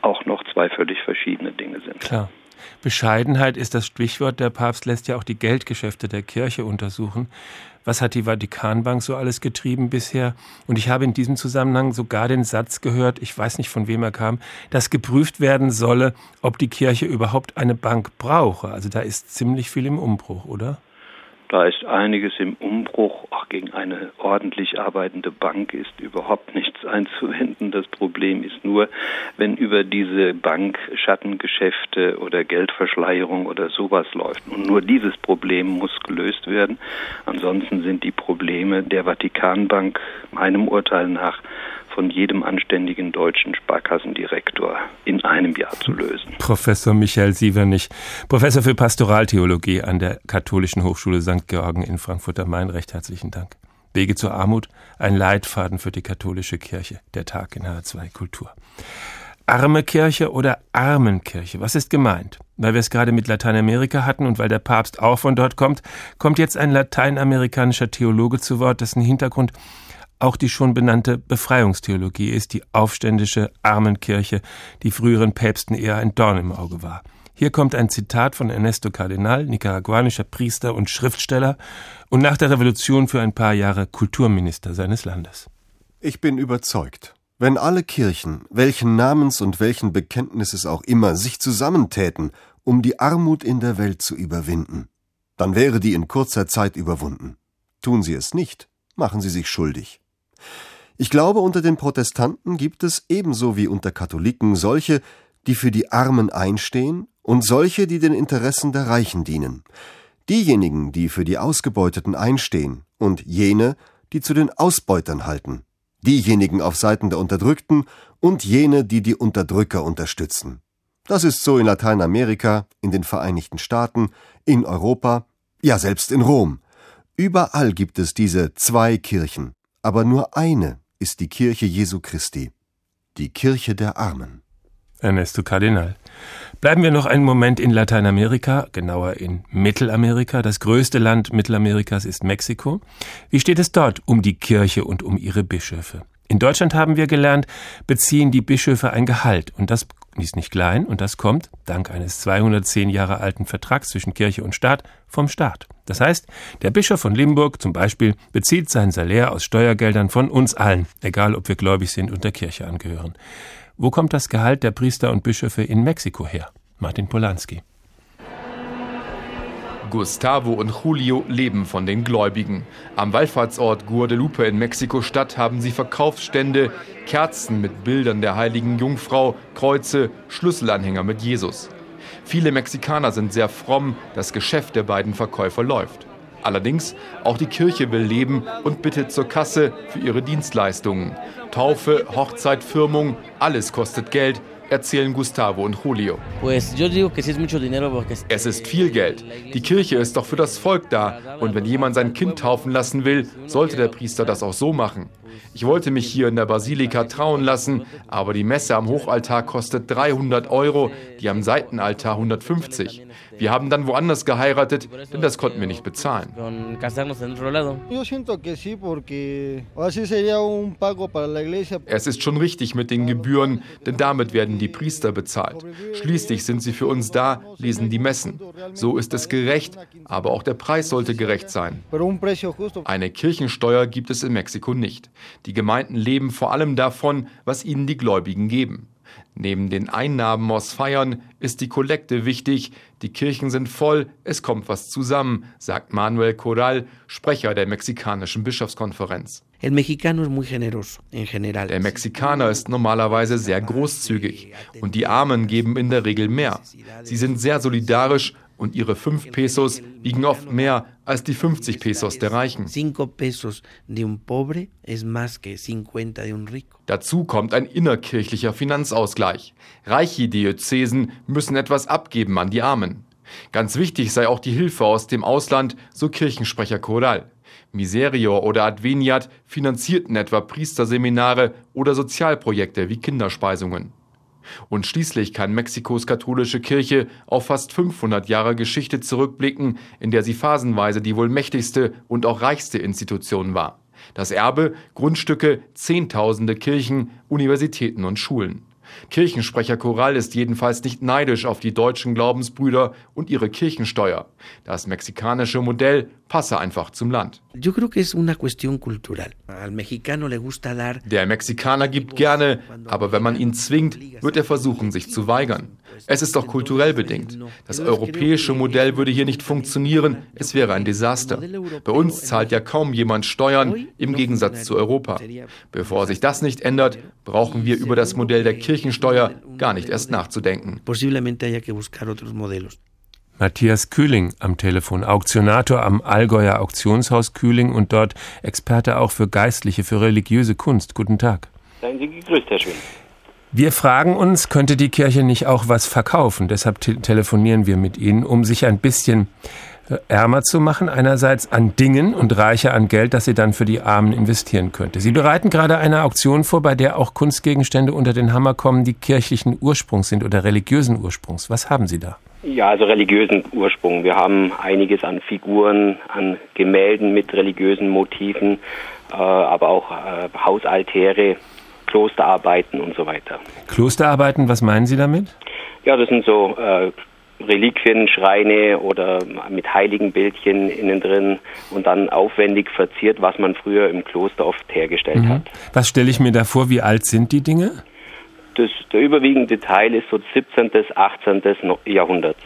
auch noch zwei völlig verschiedene Dinge sind. Klar. Bescheidenheit ist das Stichwort. Der Papst lässt ja auch die Geldgeschäfte der Kirche untersuchen. Was hat die Vatikanbank so alles getrieben bisher. Und ich habe in diesem Zusammenhang sogar den Satz gehört, ich weiß nicht von wem er kam, dass geprüft werden solle, ob die Kirche überhaupt eine Bank brauche. Also da ist ziemlich viel im Umbruch, oder? Da ist einiges im Umbruch. Auch gegen eine ordentlich arbeitende Bank ist überhaupt nichts *laughs* einzuwenden. Das Problem ist nur, wenn über diese Bank Schattengeschäfte oder Geldverschleierung oder sowas läuft. Und nur dieses Problem muss gelöst werden. Ansonsten sind die Probleme der Vatikanbank meinem Urteil nach von jedem anständigen deutschen Sparkassendirektor in einem Jahr zu lösen. Professor Michael Sievernich, Professor für Pastoraltheologie an der Katholischen Hochschule St. Georgen in Frankfurt am Main. Recht herzlichen Dank. Wege zur Armut, ein Leitfaden für die katholische Kirche, der Tag in H2 Kultur. Arme Kirche oder Armenkirche, was ist gemeint? Weil wir es gerade mit Lateinamerika hatten und weil der Papst auch von dort kommt, kommt jetzt ein lateinamerikanischer Theologe zu Wort, dessen Hintergrund auch die schon benannte Befreiungstheologie ist, die aufständische Armenkirche, die früheren Päpsten eher ein Dorn im Auge war. Hier kommt ein Zitat von Ernesto Cardenal, nicaraguanischer Priester und Schriftsteller und nach der Revolution für ein paar Jahre Kulturminister seines Landes. Ich bin überzeugt, wenn alle Kirchen, welchen Namens und welchen Bekenntnisses auch immer, sich zusammentäten, um die Armut in der Welt zu überwinden, dann wäre die in kurzer Zeit überwunden. Tun sie es nicht, machen sie sich schuldig. Ich glaube, unter den Protestanten gibt es ebenso wie unter Katholiken solche, die für die Armen einstehen und solche, die den Interessen der Reichen dienen. Diejenigen, die für die Ausgebeuteten einstehen und jene, die zu den Ausbeutern halten. Diejenigen auf Seiten der Unterdrückten und jene, die die Unterdrücker unterstützen. Das ist so in Lateinamerika, in den Vereinigten Staaten, in Europa, ja selbst in Rom. Überall gibt es diese zwei Kirchen, aber nur eine ist die Kirche Jesu Christi, die Kirche der Armen. Ernesto Cardinal. Bleiben wir noch einen Moment in Lateinamerika, genauer in Mittelamerika. Das größte Land Mittelamerikas ist Mexiko. Wie steht es dort um die Kirche und um ihre Bischöfe? In Deutschland haben wir gelernt, beziehen die Bischöfe ein Gehalt und das ist nicht klein und das kommt, dank eines 210 Jahre alten Vertrags zwischen Kirche und Staat, vom Staat. Das heißt, der Bischof von Limburg zum Beispiel bezieht sein Salär aus Steuergeldern von uns allen, egal ob wir gläubig sind und der Kirche angehören. Wo kommt das Gehalt der Priester und Bischöfe in Mexiko her? Martin Polanski. Gustavo und Julio leben von den Gläubigen. Am Wallfahrtsort Guadalupe in Mexiko-Stadt haben sie Verkaufsstände, Kerzen mit Bildern der heiligen Jungfrau, Kreuze, Schlüsselanhänger mit Jesus. Viele Mexikaner sind sehr fromm, das Geschäft der beiden Verkäufer läuft. Allerdings, auch die Kirche will leben und bittet zur Kasse für ihre Dienstleistungen. Taufe, Hochzeit, Firmung, alles kostet Geld, erzählen Gustavo und Julio. Es ist viel Geld. Die Kirche ist doch für das Volk da. Und wenn jemand sein Kind taufen lassen will, sollte der Priester das auch so machen. Ich wollte mich hier in der Basilika trauen lassen, aber die Messe am Hochaltar kostet 300 Euro, die am Seitenaltar 150. Wir haben dann woanders geheiratet, denn das konnten wir nicht bezahlen. Es ist schon richtig mit den Gebühren, denn damit werden die Priester bezahlt. Schließlich sind sie für uns da, lesen die Messen. So ist es gerecht, aber auch der Preis sollte gerecht sein. Eine Kirchensteuer gibt es in Mexiko nicht. Die Gemeinden leben vor allem davon, was ihnen die Gläubigen geben. Neben den Einnahmen aus Feiern ist die Kollekte wichtig. Die Kirchen sind voll, es kommt was zusammen, sagt Manuel Corral, Sprecher der mexikanischen Bischofskonferenz. Der Mexikaner ist normalerweise sehr großzügig und die Armen geben in der Regel mehr. Sie sind sehr solidarisch und ihre 5 Pesos wiegen oft mehr als die 50 Pesos der Reichen. Dazu kommt ein innerkirchlicher Finanzausgleich. Reiche Diözesen müssen etwas abgeben an die Armen. Ganz wichtig sei auch die Hilfe aus dem Ausland, so Kirchensprecher Corral. Miserior oder Adveniat finanzierten etwa Priesterseminare oder Sozialprojekte wie Kinderspeisungen. Und schließlich kann Mexikos katholische Kirche auf fast 500 Jahre Geschichte zurückblicken, in der sie phasenweise die wohl mächtigste und auch reichste Institution war. Das Erbe, Grundstücke, Zehntausende Kirchen, Universitäten und Schulen. Kirchensprecher Choral ist jedenfalls nicht neidisch auf die deutschen Glaubensbrüder und ihre Kirchensteuer. Das mexikanische Modell passe einfach zum Land. Der Mexikaner gibt gerne, aber wenn man ihn zwingt, wird er versuchen, sich zu weigern. Es ist doch kulturell bedingt. Das europäische Modell würde hier nicht funktionieren, es wäre ein Desaster. Bei uns zahlt ja kaum jemand Steuern, im Gegensatz zu Europa. Bevor sich das nicht ändert, brauchen wir über das Modell der Kirchensteuer gar nicht erst nachzudenken. Matthias Kühling am Telefon, Auktionator am Allgäuer Auktionshaus Kühling und dort Experte auch für geistliche, für religiöse Kunst. Guten Tag. Seien Sie gegrüßt, Herr Schwinn. Wir fragen uns, könnte die Kirche nicht auch was verkaufen? Deshalb te telefonieren wir mit Ihnen, um sich ein bisschen äh, ärmer zu machen, einerseits an Dingen und reicher an Geld, das sie dann für die Armen investieren könnte. Sie bereiten gerade eine Auktion vor, bei der auch Kunstgegenstände unter den Hammer kommen, die kirchlichen Ursprungs sind oder religiösen Ursprungs. Was haben Sie da? Ja, also religiösen Ursprung. Wir haben einiges an Figuren, an Gemälden mit religiösen Motiven, äh, aber auch äh, Hausaltäre, Klosterarbeiten und so weiter. Klosterarbeiten, was meinen Sie damit? Ja, das sind so äh, Reliquien, Schreine oder mit heiligen Bildchen innen drin und dann aufwendig verziert, was man früher im Kloster oft hergestellt mhm. hat. Was stelle ich mir da vor? Wie alt sind die Dinge? Das, der überwiegende Teil ist so 17. bis 18. Jahrhundert.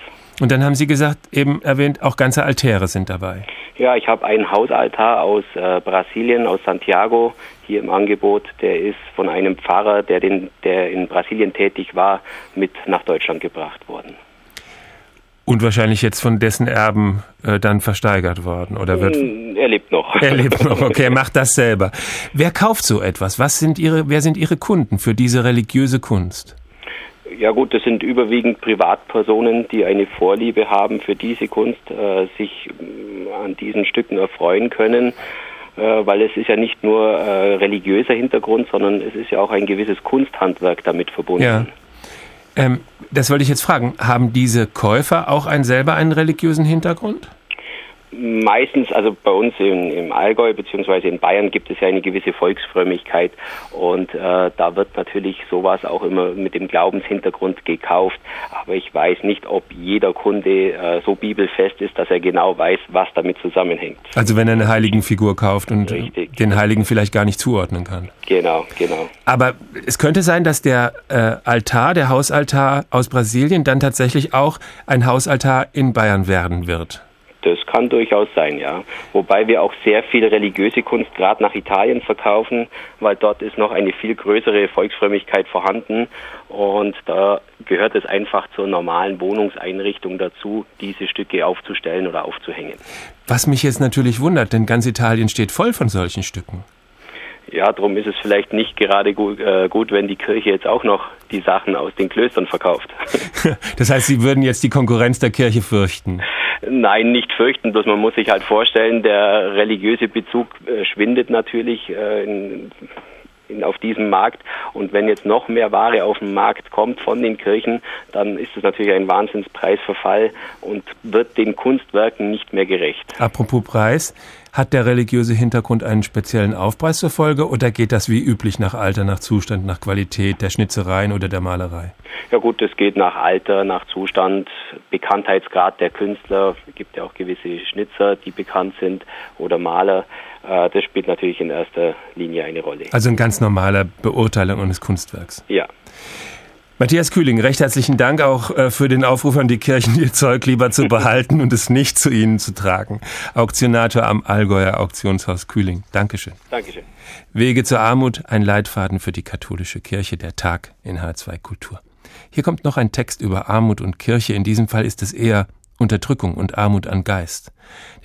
Und dann haben Sie gesagt, eben erwähnt, auch ganze Altäre sind dabei. Ja, ich habe einen Hausaltar aus äh, Brasilien, aus Santiago, hier im Angebot. Der ist von einem Pfarrer, der, den, der in Brasilien tätig war, mit nach Deutschland gebracht worden. Und wahrscheinlich jetzt von dessen Erben äh, dann versteigert worden, oder wird? Hm, er lebt noch. *laughs* Er lebt noch, okay, er macht das selber. Wer kauft so etwas? Was sind Ihre, wer sind Ihre Kunden für diese religiöse Kunst? Ja gut, das sind überwiegend Privatpersonen, die eine Vorliebe haben für diese Kunst, äh, sich äh, an diesen Stücken erfreuen können, äh, weil es ist ja nicht nur äh, religiöser Hintergrund, sondern es ist ja auch ein gewisses Kunsthandwerk damit verbunden. Ja. Ähm, das wollte ich jetzt fragen. Haben diese Käufer auch einen, selber einen religiösen Hintergrund? Meistens, also bei uns im, im Allgäu bzw. in Bayern gibt es ja eine gewisse Volksfrömmigkeit und äh, da wird natürlich sowas auch immer mit dem Glaubenshintergrund gekauft. Aber ich weiß nicht, ob jeder Kunde äh, so bibelfest ist, dass er genau weiß, was damit zusammenhängt. Also wenn er eine Heiligenfigur kauft und Richtig. den Heiligen vielleicht gar nicht zuordnen kann. Genau, genau. Aber es könnte sein, dass der äh, Altar, der Hausaltar aus Brasilien, dann tatsächlich auch ein Hausaltar in Bayern werden wird. Das kann durchaus sein, ja. Wobei wir auch sehr viel religiöse Kunst gerade nach Italien verkaufen, weil dort ist noch eine viel größere Volksfrömmigkeit vorhanden und da gehört es einfach zur normalen Wohnungseinrichtung dazu, diese Stücke aufzustellen oder aufzuhängen. Was mich jetzt natürlich wundert, denn ganz Italien steht voll von solchen Stücken. Ja, darum ist es vielleicht nicht gerade gut, äh, gut, wenn die Kirche jetzt auch noch die Sachen aus den Klöstern verkauft. *laughs* das heißt, Sie würden jetzt die Konkurrenz der Kirche fürchten? Nein, nicht fürchten, bloß man muss sich halt vorstellen, der religiöse Bezug äh, schwindet natürlich äh, in, in, auf diesem Markt. Und wenn jetzt noch mehr Ware auf den Markt kommt von den Kirchen, dann ist es natürlich ein Wahnsinnspreisverfall und wird den Kunstwerken nicht mehr gerecht. Apropos Preis, hat der religiöse Hintergrund einen speziellen Aufpreis zur Folge oder geht das wie üblich nach Alter, nach Zustand, nach Qualität der Schnitzereien oder der Malerei? Ja gut, das geht nach Alter, nach Zustand, Bekanntheitsgrad der Künstler. Es gibt ja auch gewisse Schnitzer, die bekannt sind oder Maler. Äh, das spielt natürlich in erster Linie eine Rolle. Also eine ganz normale Beurteilung eines Kunstwerks. Ja. Matthias Kühling, recht herzlichen Dank auch äh, für den Aufruf an die Kirchen, *laughs* ihr Zeug lieber zu behalten und es nicht zu ihnen zu tragen. Auktionator am Allgäuer Auktionshaus Kühling. Dankeschön. Dankeschön. Wege zur Armut, ein Leitfaden für die katholische Kirche, der Tag in H2 Kultur. Hier kommt noch ein Text über Armut und Kirche. In diesem Fall ist es eher Unterdrückung und Armut an Geist.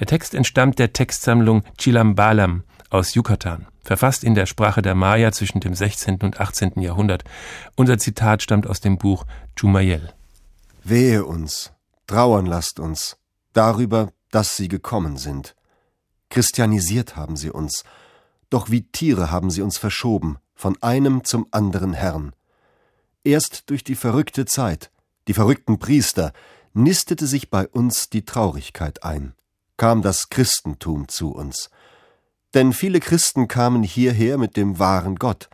Der Text entstammt der Textsammlung Chilambalam aus Yucatan verfasst in der Sprache der Maya zwischen dem 16. und 18. Jahrhundert. Unser Zitat stammt aus dem Buch Chumayel. Wehe uns, trauern lasst uns, darüber, dass sie gekommen sind. Christianisiert haben sie uns, doch wie Tiere haben sie uns verschoben, von einem zum anderen Herrn. Erst durch die verrückte Zeit, die verrückten Priester, nistete sich bei uns die Traurigkeit ein, kam das Christentum zu uns. Denn viele Christen kamen hierher mit dem wahren Gott,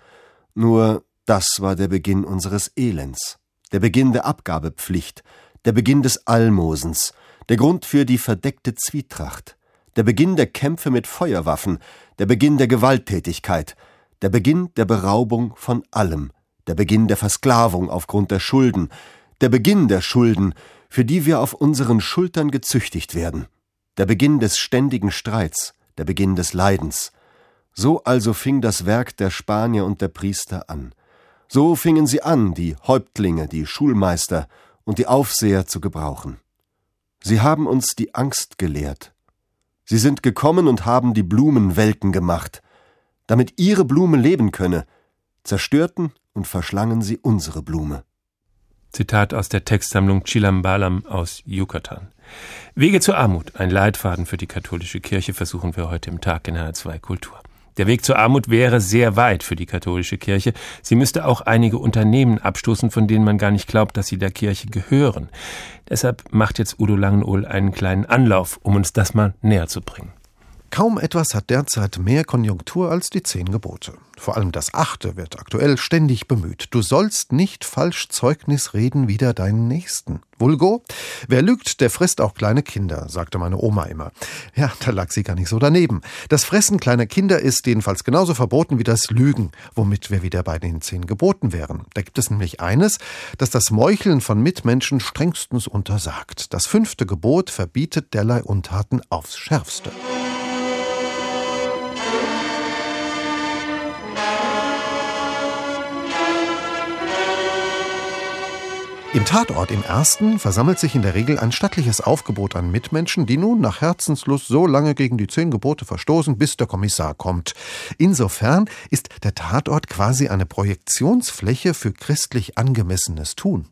nur Das war der Beginn unseres Elends, der Beginn der Abgabepflicht, der Beginn des Almosens, der Grund für die verdeckte Zwietracht, der Beginn der Kämpfe mit Feuerwaffen, der Beginn der Gewalttätigkeit, der Beginn der Beraubung von allem, der Beginn der Versklavung aufgrund der Schulden, der Beginn der Schulden, für die wir auf unseren Schultern gezüchtigt werden, der Beginn des ständigen Streits, der Beginn des Leidens. So also fing das Werk der Spanier und der Priester an. So fingen sie an, die Häuptlinge, die Schulmeister und die Aufseher zu gebrauchen. Sie haben uns die Angst gelehrt. Sie sind gekommen und haben die Blumen welken gemacht. Damit ihre Blume leben könne, zerstörten und verschlangen sie unsere Blume. Zitat aus der Textsammlung Chilambalam aus Yucatan. Wege zur Armut, ein Leitfaden für die katholische Kirche, versuchen wir heute im Tag in H2 Kultur. Der Weg zur Armut wäre sehr weit für die katholische Kirche. Sie müsste auch einige Unternehmen abstoßen, von denen man gar nicht glaubt, dass sie der Kirche gehören. Deshalb macht jetzt Udo Langenohl einen kleinen Anlauf, um uns das mal näher zu bringen. Kaum etwas hat derzeit mehr Konjunktur als die zehn Gebote. Vor allem das achte wird aktuell ständig bemüht. Du sollst nicht falsch Zeugnis reden wider deinen Nächsten. Vulgo, wer lügt, der frisst auch kleine Kinder, sagte meine Oma immer. Ja, da lag sie gar nicht so daneben. Das Fressen kleiner Kinder ist jedenfalls genauso verboten wie das Lügen, womit wir wieder bei den zehn Geboten wären. Da gibt es nämlich eines, das das Meucheln von Mitmenschen strengstens untersagt. Das fünfte Gebot verbietet derlei Untaten aufs Schärfste. Im Tatort im ersten versammelt sich in der Regel ein stattliches Aufgebot an Mitmenschen, die nun nach Herzenslust so lange gegen die zehn Gebote verstoßen, bis der Kommissar kommt. Insofern ist der Tatort quasi eine Projektionsfläche für christlich angemessenes Tun.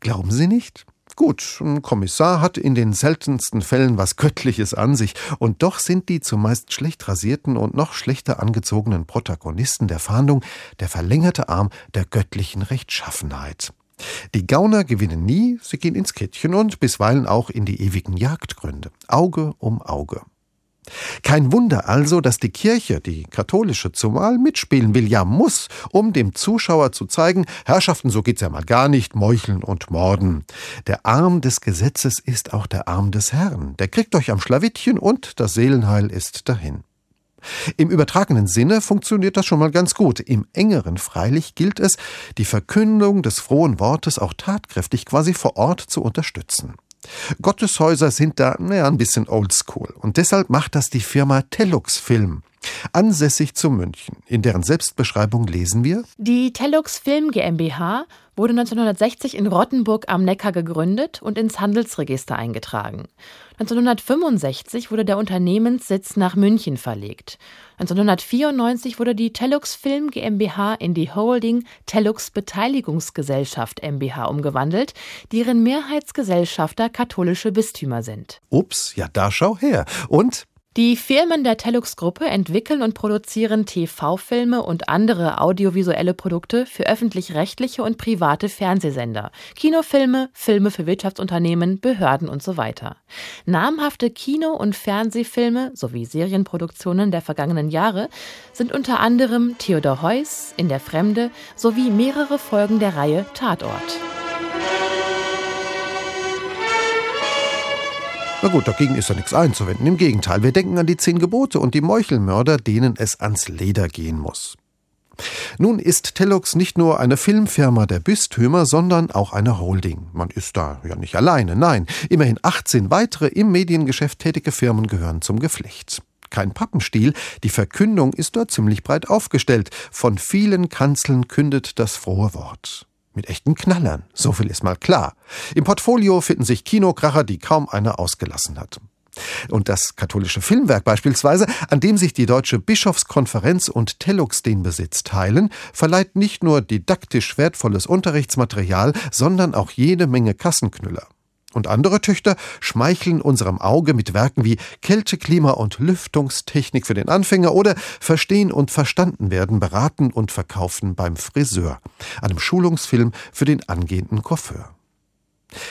Glauben Sie nicht? Gut, ein Kommissar hat in den seltensten Fällen was Göttliches an sich, und doch sind die zumeist schlecht rasierten und noch schlechter angezogenen Protagonisten der Fahndung der verlängerte Arm der göttlichen Rechtschaffenheit. Die Gauner gewinnen nie, sie gehen ins Kittchen und bisweilen auch in die ewigen Jagdgründe. Auge um Auge. Kein Wunder also, dass die Kirche, die katholische zumal, mitspielen will, ja muss, um dem Zuschauer zu zeigen, Herrschaften, so geht's ja mal gar nicht, meucheln und morden. Der Arm des Gesetzes ist auch der Arm des Herrn. Der kriegt euch am Schlawittchen und das Seelenheil ist dahin. Im übertragenen Sinne funktioniert das schon mal ganz gut. Im engeren freilich gilt es, die Verkündung des frohen Wortes auch tatkräftig quasi vor Ort zu unterstützen. Gotteshäuser sind da naja, ein bisschen oldschool und deshalb macht das die Firma Tellux Film. Ansässig zu München. In deren Selbstbeschreibung lesen wir: Die Tellux Film GmbH wurde 1960 in Rottenburg am Neckar gegründet und ins Handelsregister eingetragen. 1965 wurde der Unternehmenssitz nach München verlegt. 1994 wurde die Tellux Film GmbH in die Holding Tellux Beteiligungsgesellschaft MBH umgewandelt, deren Mehrheitsgesellschafter katholische Bistümer sind. Ups, ja da schau her. Und die Firmen der Tellux-Gruppe entwickeln und produzieren TV-Filme und andere audiovisuelle Produkte für öffentlich-rechtliche und private Fernsehsender, Kinofilme, Filme für Wirtschaftsunternehmen, Behörden und so weiter. Namhafte Kino- und Fernsehfilme sowie Serienproduktionen der vergangenen Jahre sind unter anderem Theodor Heuss in der Fremde sowie mehrere Folgen der Reihe Tatort. Na gut, dagegen ist ja nichts einzuwenden. Im Gegenteil, wir denken an die zehn Gebote und die Meuchelmörder, denen es ans Leder gehen muss. Nun ist Tellux nicht nur eine Filmfirma der Bistümer, sondern auch eine Holding. Man ist da ja nicht alleine, nein. Immerhin 18 weitere im Mediengeschäft tätige Firmen gehören zum Geflecht. Kein Pappenstiel, die Verkündung ist dort ziemlich breit aufgestellt. Von vielen Kanzeln kündet das frohe Wort. Mit echten Knallern, so viel ist mal klar. Im Portfolio finden sich Kinokracher, die kaum einer ausgelassen hat. Und das katholische Filmwerk beispielsweise, an dem sich die Deutsche Bischofskonferenz und Tellux den Besitz teilen, verleiht nicht nur didaktisch wertvolles Unterrichtsmaterial, sondern auch jede Menge Kassenknüller. Und andere Töchter schmeicheln unserem Auge mit Werken wie Kälte, Klima und Lüftungstechnik für den Anfänger oder Verstehen und Verstanden werden, beraten und verkaufen beim Friseur, einem Schulungsfilm für den angehenden Coiffeur.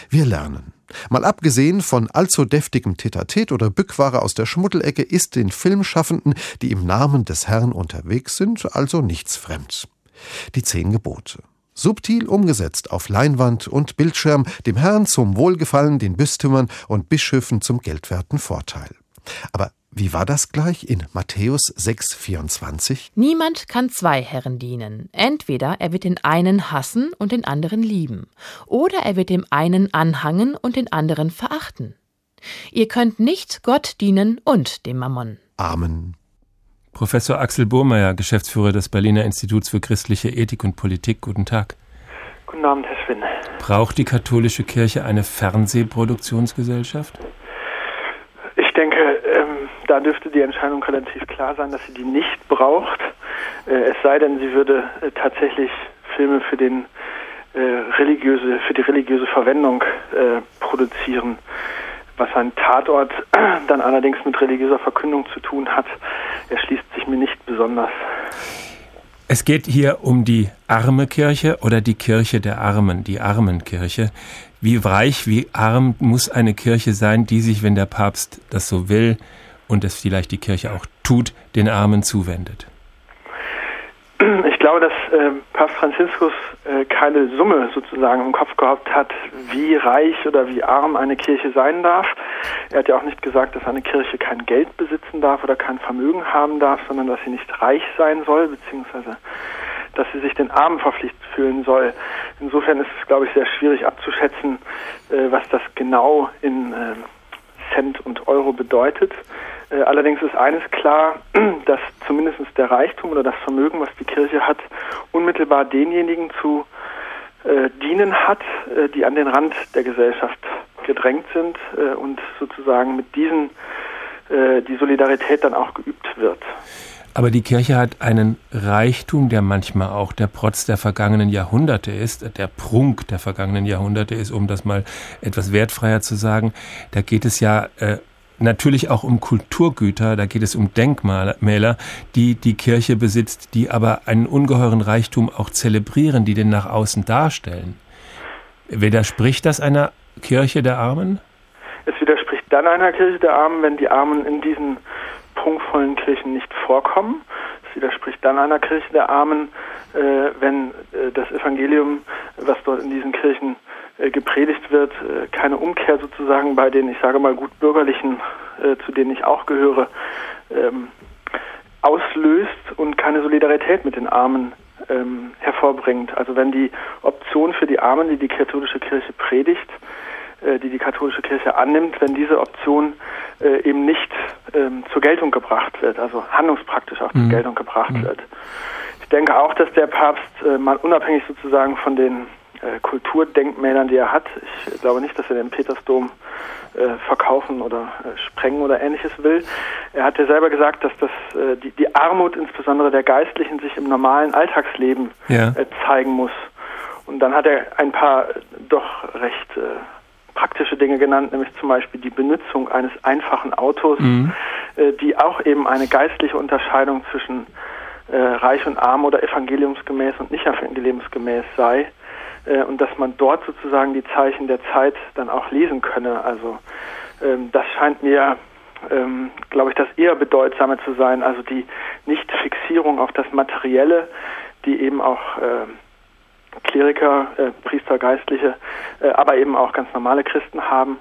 Wir lernen. Mal abgesehen von allzu deftigem Tetatet oder Bückware aus der Schmuddelecke ist den Filmschaffenden, die im Namen des Herrn unterwegs sind, also nichts fremd. Die zehn Gebote. Subtil umgesetzt auf Leinwand und Bildschirm, dem Herrn zum Wohlgefallen, den Bistümern und Bischöfen zum geldwerten Vorteil. Aber wie war das gleich in Matthäus 6,24? Niemand kann zwei Herren dienen. Entweder er wird den einen hassen und den anderen lieben, oder er wird dem einen anhangen und den anderen verachten. Ihr könnt nicht Gott dienen und dem Mammon. Amen. Professor Axel Burmeier, Geschäftsführer des Berliner Instituts für christliche Ethik und Politik. Guten Tag. Guten Abend, Herr Schwinn. Braucht die katholische Kirche eine Fernsehproduktionsgesellschaft? Ich denke, ähm, da dürfte die Entscheidung relativ klar sein, dass sie die nicht braucht. Äh, es sei denn, sie würde äh, tatsächlich Filme für den äh, religiöse, für die religiöse Verwendung äh, produzieren. Was ein Tatort *clears throat* dann allerdings mit religiöser Verkündung zu tun hat, erschließt sich mir nicht besonders. Es geht hier um die arme Kirche oder die Kirche der Armen, die Armenkirche. Wie reich, wie arm muss eine Kirche sein, die sich, wenn der Papst das so will und es vielleicht die Kirche auch tut, den Armen zuwendet? Glaube, dass äh, Papst Franziskus äh, keine Summe sozusagen im Kopf gehabt hat, wie reich oder wie arm eine Kirche sein darf. Er hat ja auch nicht gesagt, dass eine Kirche kein Geld besitzen darf oder kein Vermögen haben darf, sondern dass sie nicht reich sein soll, beziehungsweise dass sie sich den Armen verpflichtet fühlen soll. Insofern ist es, glaube ich, sehr schwierig abzuschätzen, äh, was das genau in äh, Cent und Euro bedeutet. Äh, allerdings ist eines klar, *clears throat* dass zumindest der Reichtum oder das Vermögen, was die Kirche hat, unmittelbar denjenigen zu äh, dienen hat, äh, die an den Rand der Gesellschaft gedrängt sind äh, und sozusagen mit diesen äh, die Solidarität dann auch geübt wird. Aber die Kirche hat einen Reichtum, der manchmal auch der Protz der vergangenen Jahrhunderte ist, der Prunk der vergangenen Jahrhunderte ist, um das mal etwas wertfreier zu sagen. Da geht es ja äh, natürlich auch um Kulturgüter, da geht es um Denkmäler, die die Kirche besitzt, die aber einen ungeheuren Reichtum auch zelebrieren, die den nach außen darstellen. Widerspricht das einer Kirche der Armen? Es widerspricht dann einer Kirche der Armen, wenn die Armen in diesen prunkvollen Kirchen nicht vorkommen. Es widerspricht dann einer Kirche der Armen, äh, wenn äh, das Evangelium, was dort in diesen Kirchen äh, gepredigt wird, keine Umkehr sozusagen bei den, ich sage mal, gut bürgerlichen, zu denen ich auch gehöre, ähm, auslöst und keine Solidarität mit den Armen ähm, hervorbringt. Also wenn die Option für die Armen, die die katholische Kirche predigt, die die katholische Kirche annimmt, wenn diese Option äh, eben nicht ähm, zur Geltung gebracht wird, also handlungspraktisch auch zur mhm. Geltung gebracht mhm. wird. Ich denke auch, dass der Papst äh, mal unabhängig sozusagen von den äh, Kulturdenkmälern, die er hat. Ich glaube nicht, dass er den Petersdom äh, verkaufen oder äh, sprengen oder ähnliches will. Er hat ja selber gesagt, dass das äh, die, die Armut insbesondere der Geistlichen sich im normalen Alltagsleben ja. Äh, zeigen muss. Und dann hat er ein paar doch recht äh, praktische Dinge genannt, nämlich zum Beispiel die Benutzung eines einfachen Autos, mhm. die auch eben eine geistliche Unterscheidung zwischen reich und arm oder evangeliumsgemäß und nicht evangeliumsgemäß sei äh, und dass man dort sozusagen die Zeichen der Zeit dann auch lesen könne. Also ähm, das scheint mir, ähm, glaube ich, das eher bedeutsame zu sein, also die Nicht-Fixierung auf das Materielle, die eben auch äh, Kleriker, äh, Priester, Geistliche, äh, aber eben auch ganz normale Christen haben,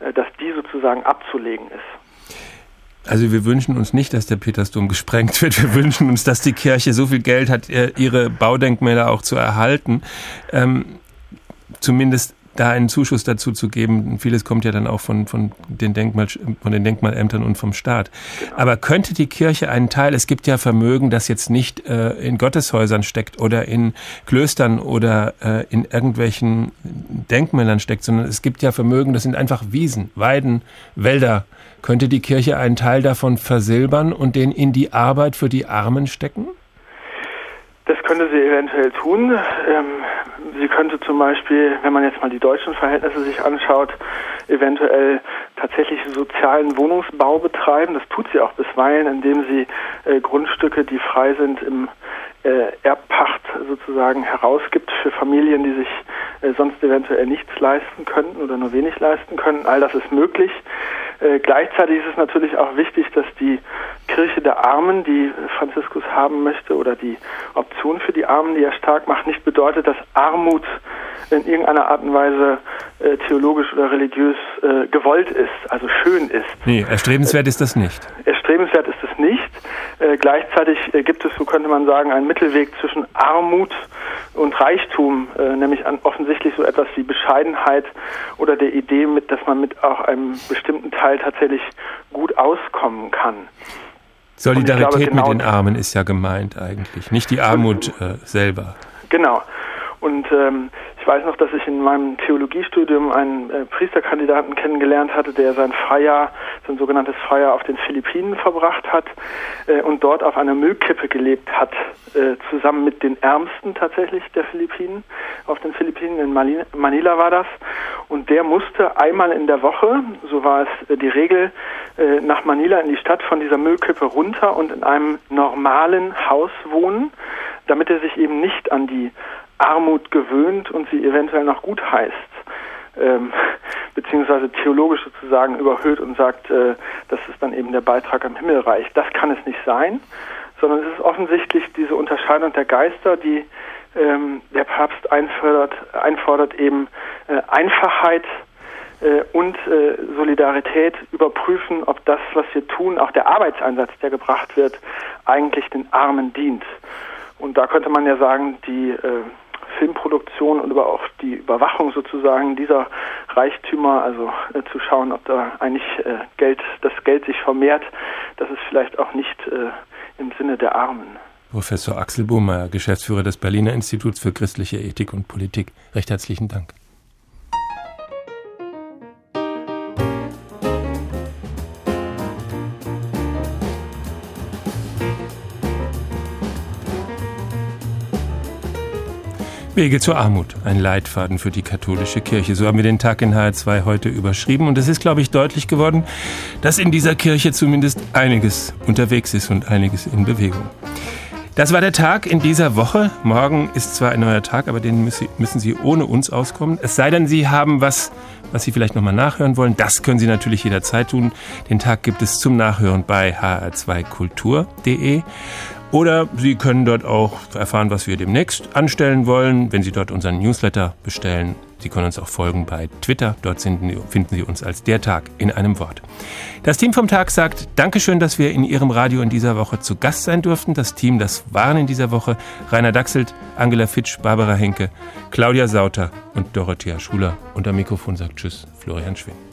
äh, dass die sozusagen abzulegen ist. Also wir wünschen uns nicht, dass der Petersdom gesprengt wird. Wir wünschen uns, dass die Kirche so viel Geld hat, ihre Baudenkmäler auch zu erhalten. Ähm, zumindest da einen Zuschuss dazu zu geben. Vieles kommt ja dann auch von, von, den, Denkmal, von den Denkmalämtern und vom Staat. Aber könnte die Kirche einen Teil, es gibt ja Vermögen, das jetzt nicht äh, in Gotteshäusern steckt oder in Klöstern oder äh, in irgendwelchen Denkmälern steckt, sondern es gibt ja Vermögen, das sind einfach Wiesen, Weiden, Wälder, könnte die Kirche einen Teil davon versilbern und den in die Arbeit für die Armen stecken? Das könnte sie eventuell tun. Ähm, sie könnte zum Beispiel, wenn man jetzt mal die deutschen Verhältnisse sich anschaut, eventuell tatsächlich sozialen Wohnungsbau betreiben. Das tut sie auch bisweilen, indem sie äh, Grundstücke, die frei sind, im äh, Erbpacht sozusagen herausgibt für Familien, die sich äh, sonst eventuell nichts leisten könnten oder nur wenig leisten könnten. All das ist möglich. Äh, gleichzeitig ist es natürlich auch wichtig, dass die Kirche der Armen, die Franziskus haben möchte, oder die Option für die Armen, die er stark macht, nicht bedeutet, dass Armut in irgendeiner Art und Weise äh, theologisch oder religiös äh, gewollt ist, also schön ist. Nee, erstrebenswert ist das nicht. Erstrebenswert ist es nicht. Äh, gleichzeitig äh, gibt es, so könnte man sagen, einen Mittelweg zwischen Armut und Reichtum, äh, nämlich an offensichtlich so etwas wie Bescheidenheit oder der Idee, mit, dass man mit auch einem bestimmten Teil tatsächlich gut auskommen kann. Solidarität glaube, genau mit den Armen ist ja gemeint eigentlich, nicht die Armut äh, selber. Genau. Und ähm, ich weiß noch, dass ich in meinem Theologiestudium einen äh, Priesterkandidaten kennengelernt hatte, der sein Freijahr, sein sogenanntes Freijahr auf den Philippinen verbracht hat äh, und dort auf einer Müllkippe gelebt hat, äh, zusammen mit den Ärmsten tatsächlich der Philippinen. Auf den Philippinen in Manila, Manila war das. Und der musste einmal in der Woche, so war es äh, die Regel, äh, nach Manila in die Stadt von dieser Müllkippe runter und in einem normalen Haus wohnen, damit er sich eben nicht an die Armut gewöhnt und sie eventuell noch gut heißt, ähm, *laughs* beziehungsweise theologisch sozusagen überhöht und sagt, äh, das ist dann eben der Beitrag am Himmelreich. Das kann es nicht sein, sondern es ist offensichtlich diese Unterscheidung der Geister, die ähm, der Papst einfordert, einfordert eben äh, Einfachheit äh, und äh, Solidarität überprüfen, ob das, was wir tun, auch der Arbeitseinsatz, der gebracht wird, eigentlich den Armen dient. Und da könnte man ja sagen, die äh, Filmproduktion und aber auch die Überwachung sozusagen dieser Reichtümer, also äh, zu schauen, ob da eigentlich äh, Geld, das Geld sich vermehrt, das ist vielleicht auch nicht äh, im Sinne der Armen. Professor Axel Bohmeier, Geschäftsführer des Berliner Instituts für christliche Ethik und Politik. Recht herzlichen Dank. Wege zur Armut, ein Leitfaden für die katholische Kirche. So haben wir den Tag in HR2 heute überschrieben. Und es ist, glaube ich, deutlich geworden, dass in dieser Kirche zumindest einiges unterwegs ist und einiges in Bewegung. Das war der Tag in dieser Woche. Morgen ist zwar ein neuer Tag, aber den müssen Sie ohne uns auskommen. Es sei denn, Sie haben was, was Sie vielleicht nochmal nachhören wollen. Das können Sie natürlich jederzeit tun. Den Tag gibt es zum Nachhören bei hr2kultur.de. Oder Sie können dort auch erfahren, was wir demnächst anstellen wollen, wenn Sie dort unseren Newsletter bestellen. Sie können uns auch folgen bei Twitter. Dort finden Sie uns als der Tag in einem Wort. Das Team vom Tag sagt Dankeschön, dass wir in Ihrem Radio in dieser Woche zu Gast sein durften. Das Team, das waren in dieser Woche Rainer Dachselt, Angela Fitsch, Barbara Henke, Claudia Sauter und Dorothea Schuler. Am Mikrofon sagt Tschüss, Florian Schwinn.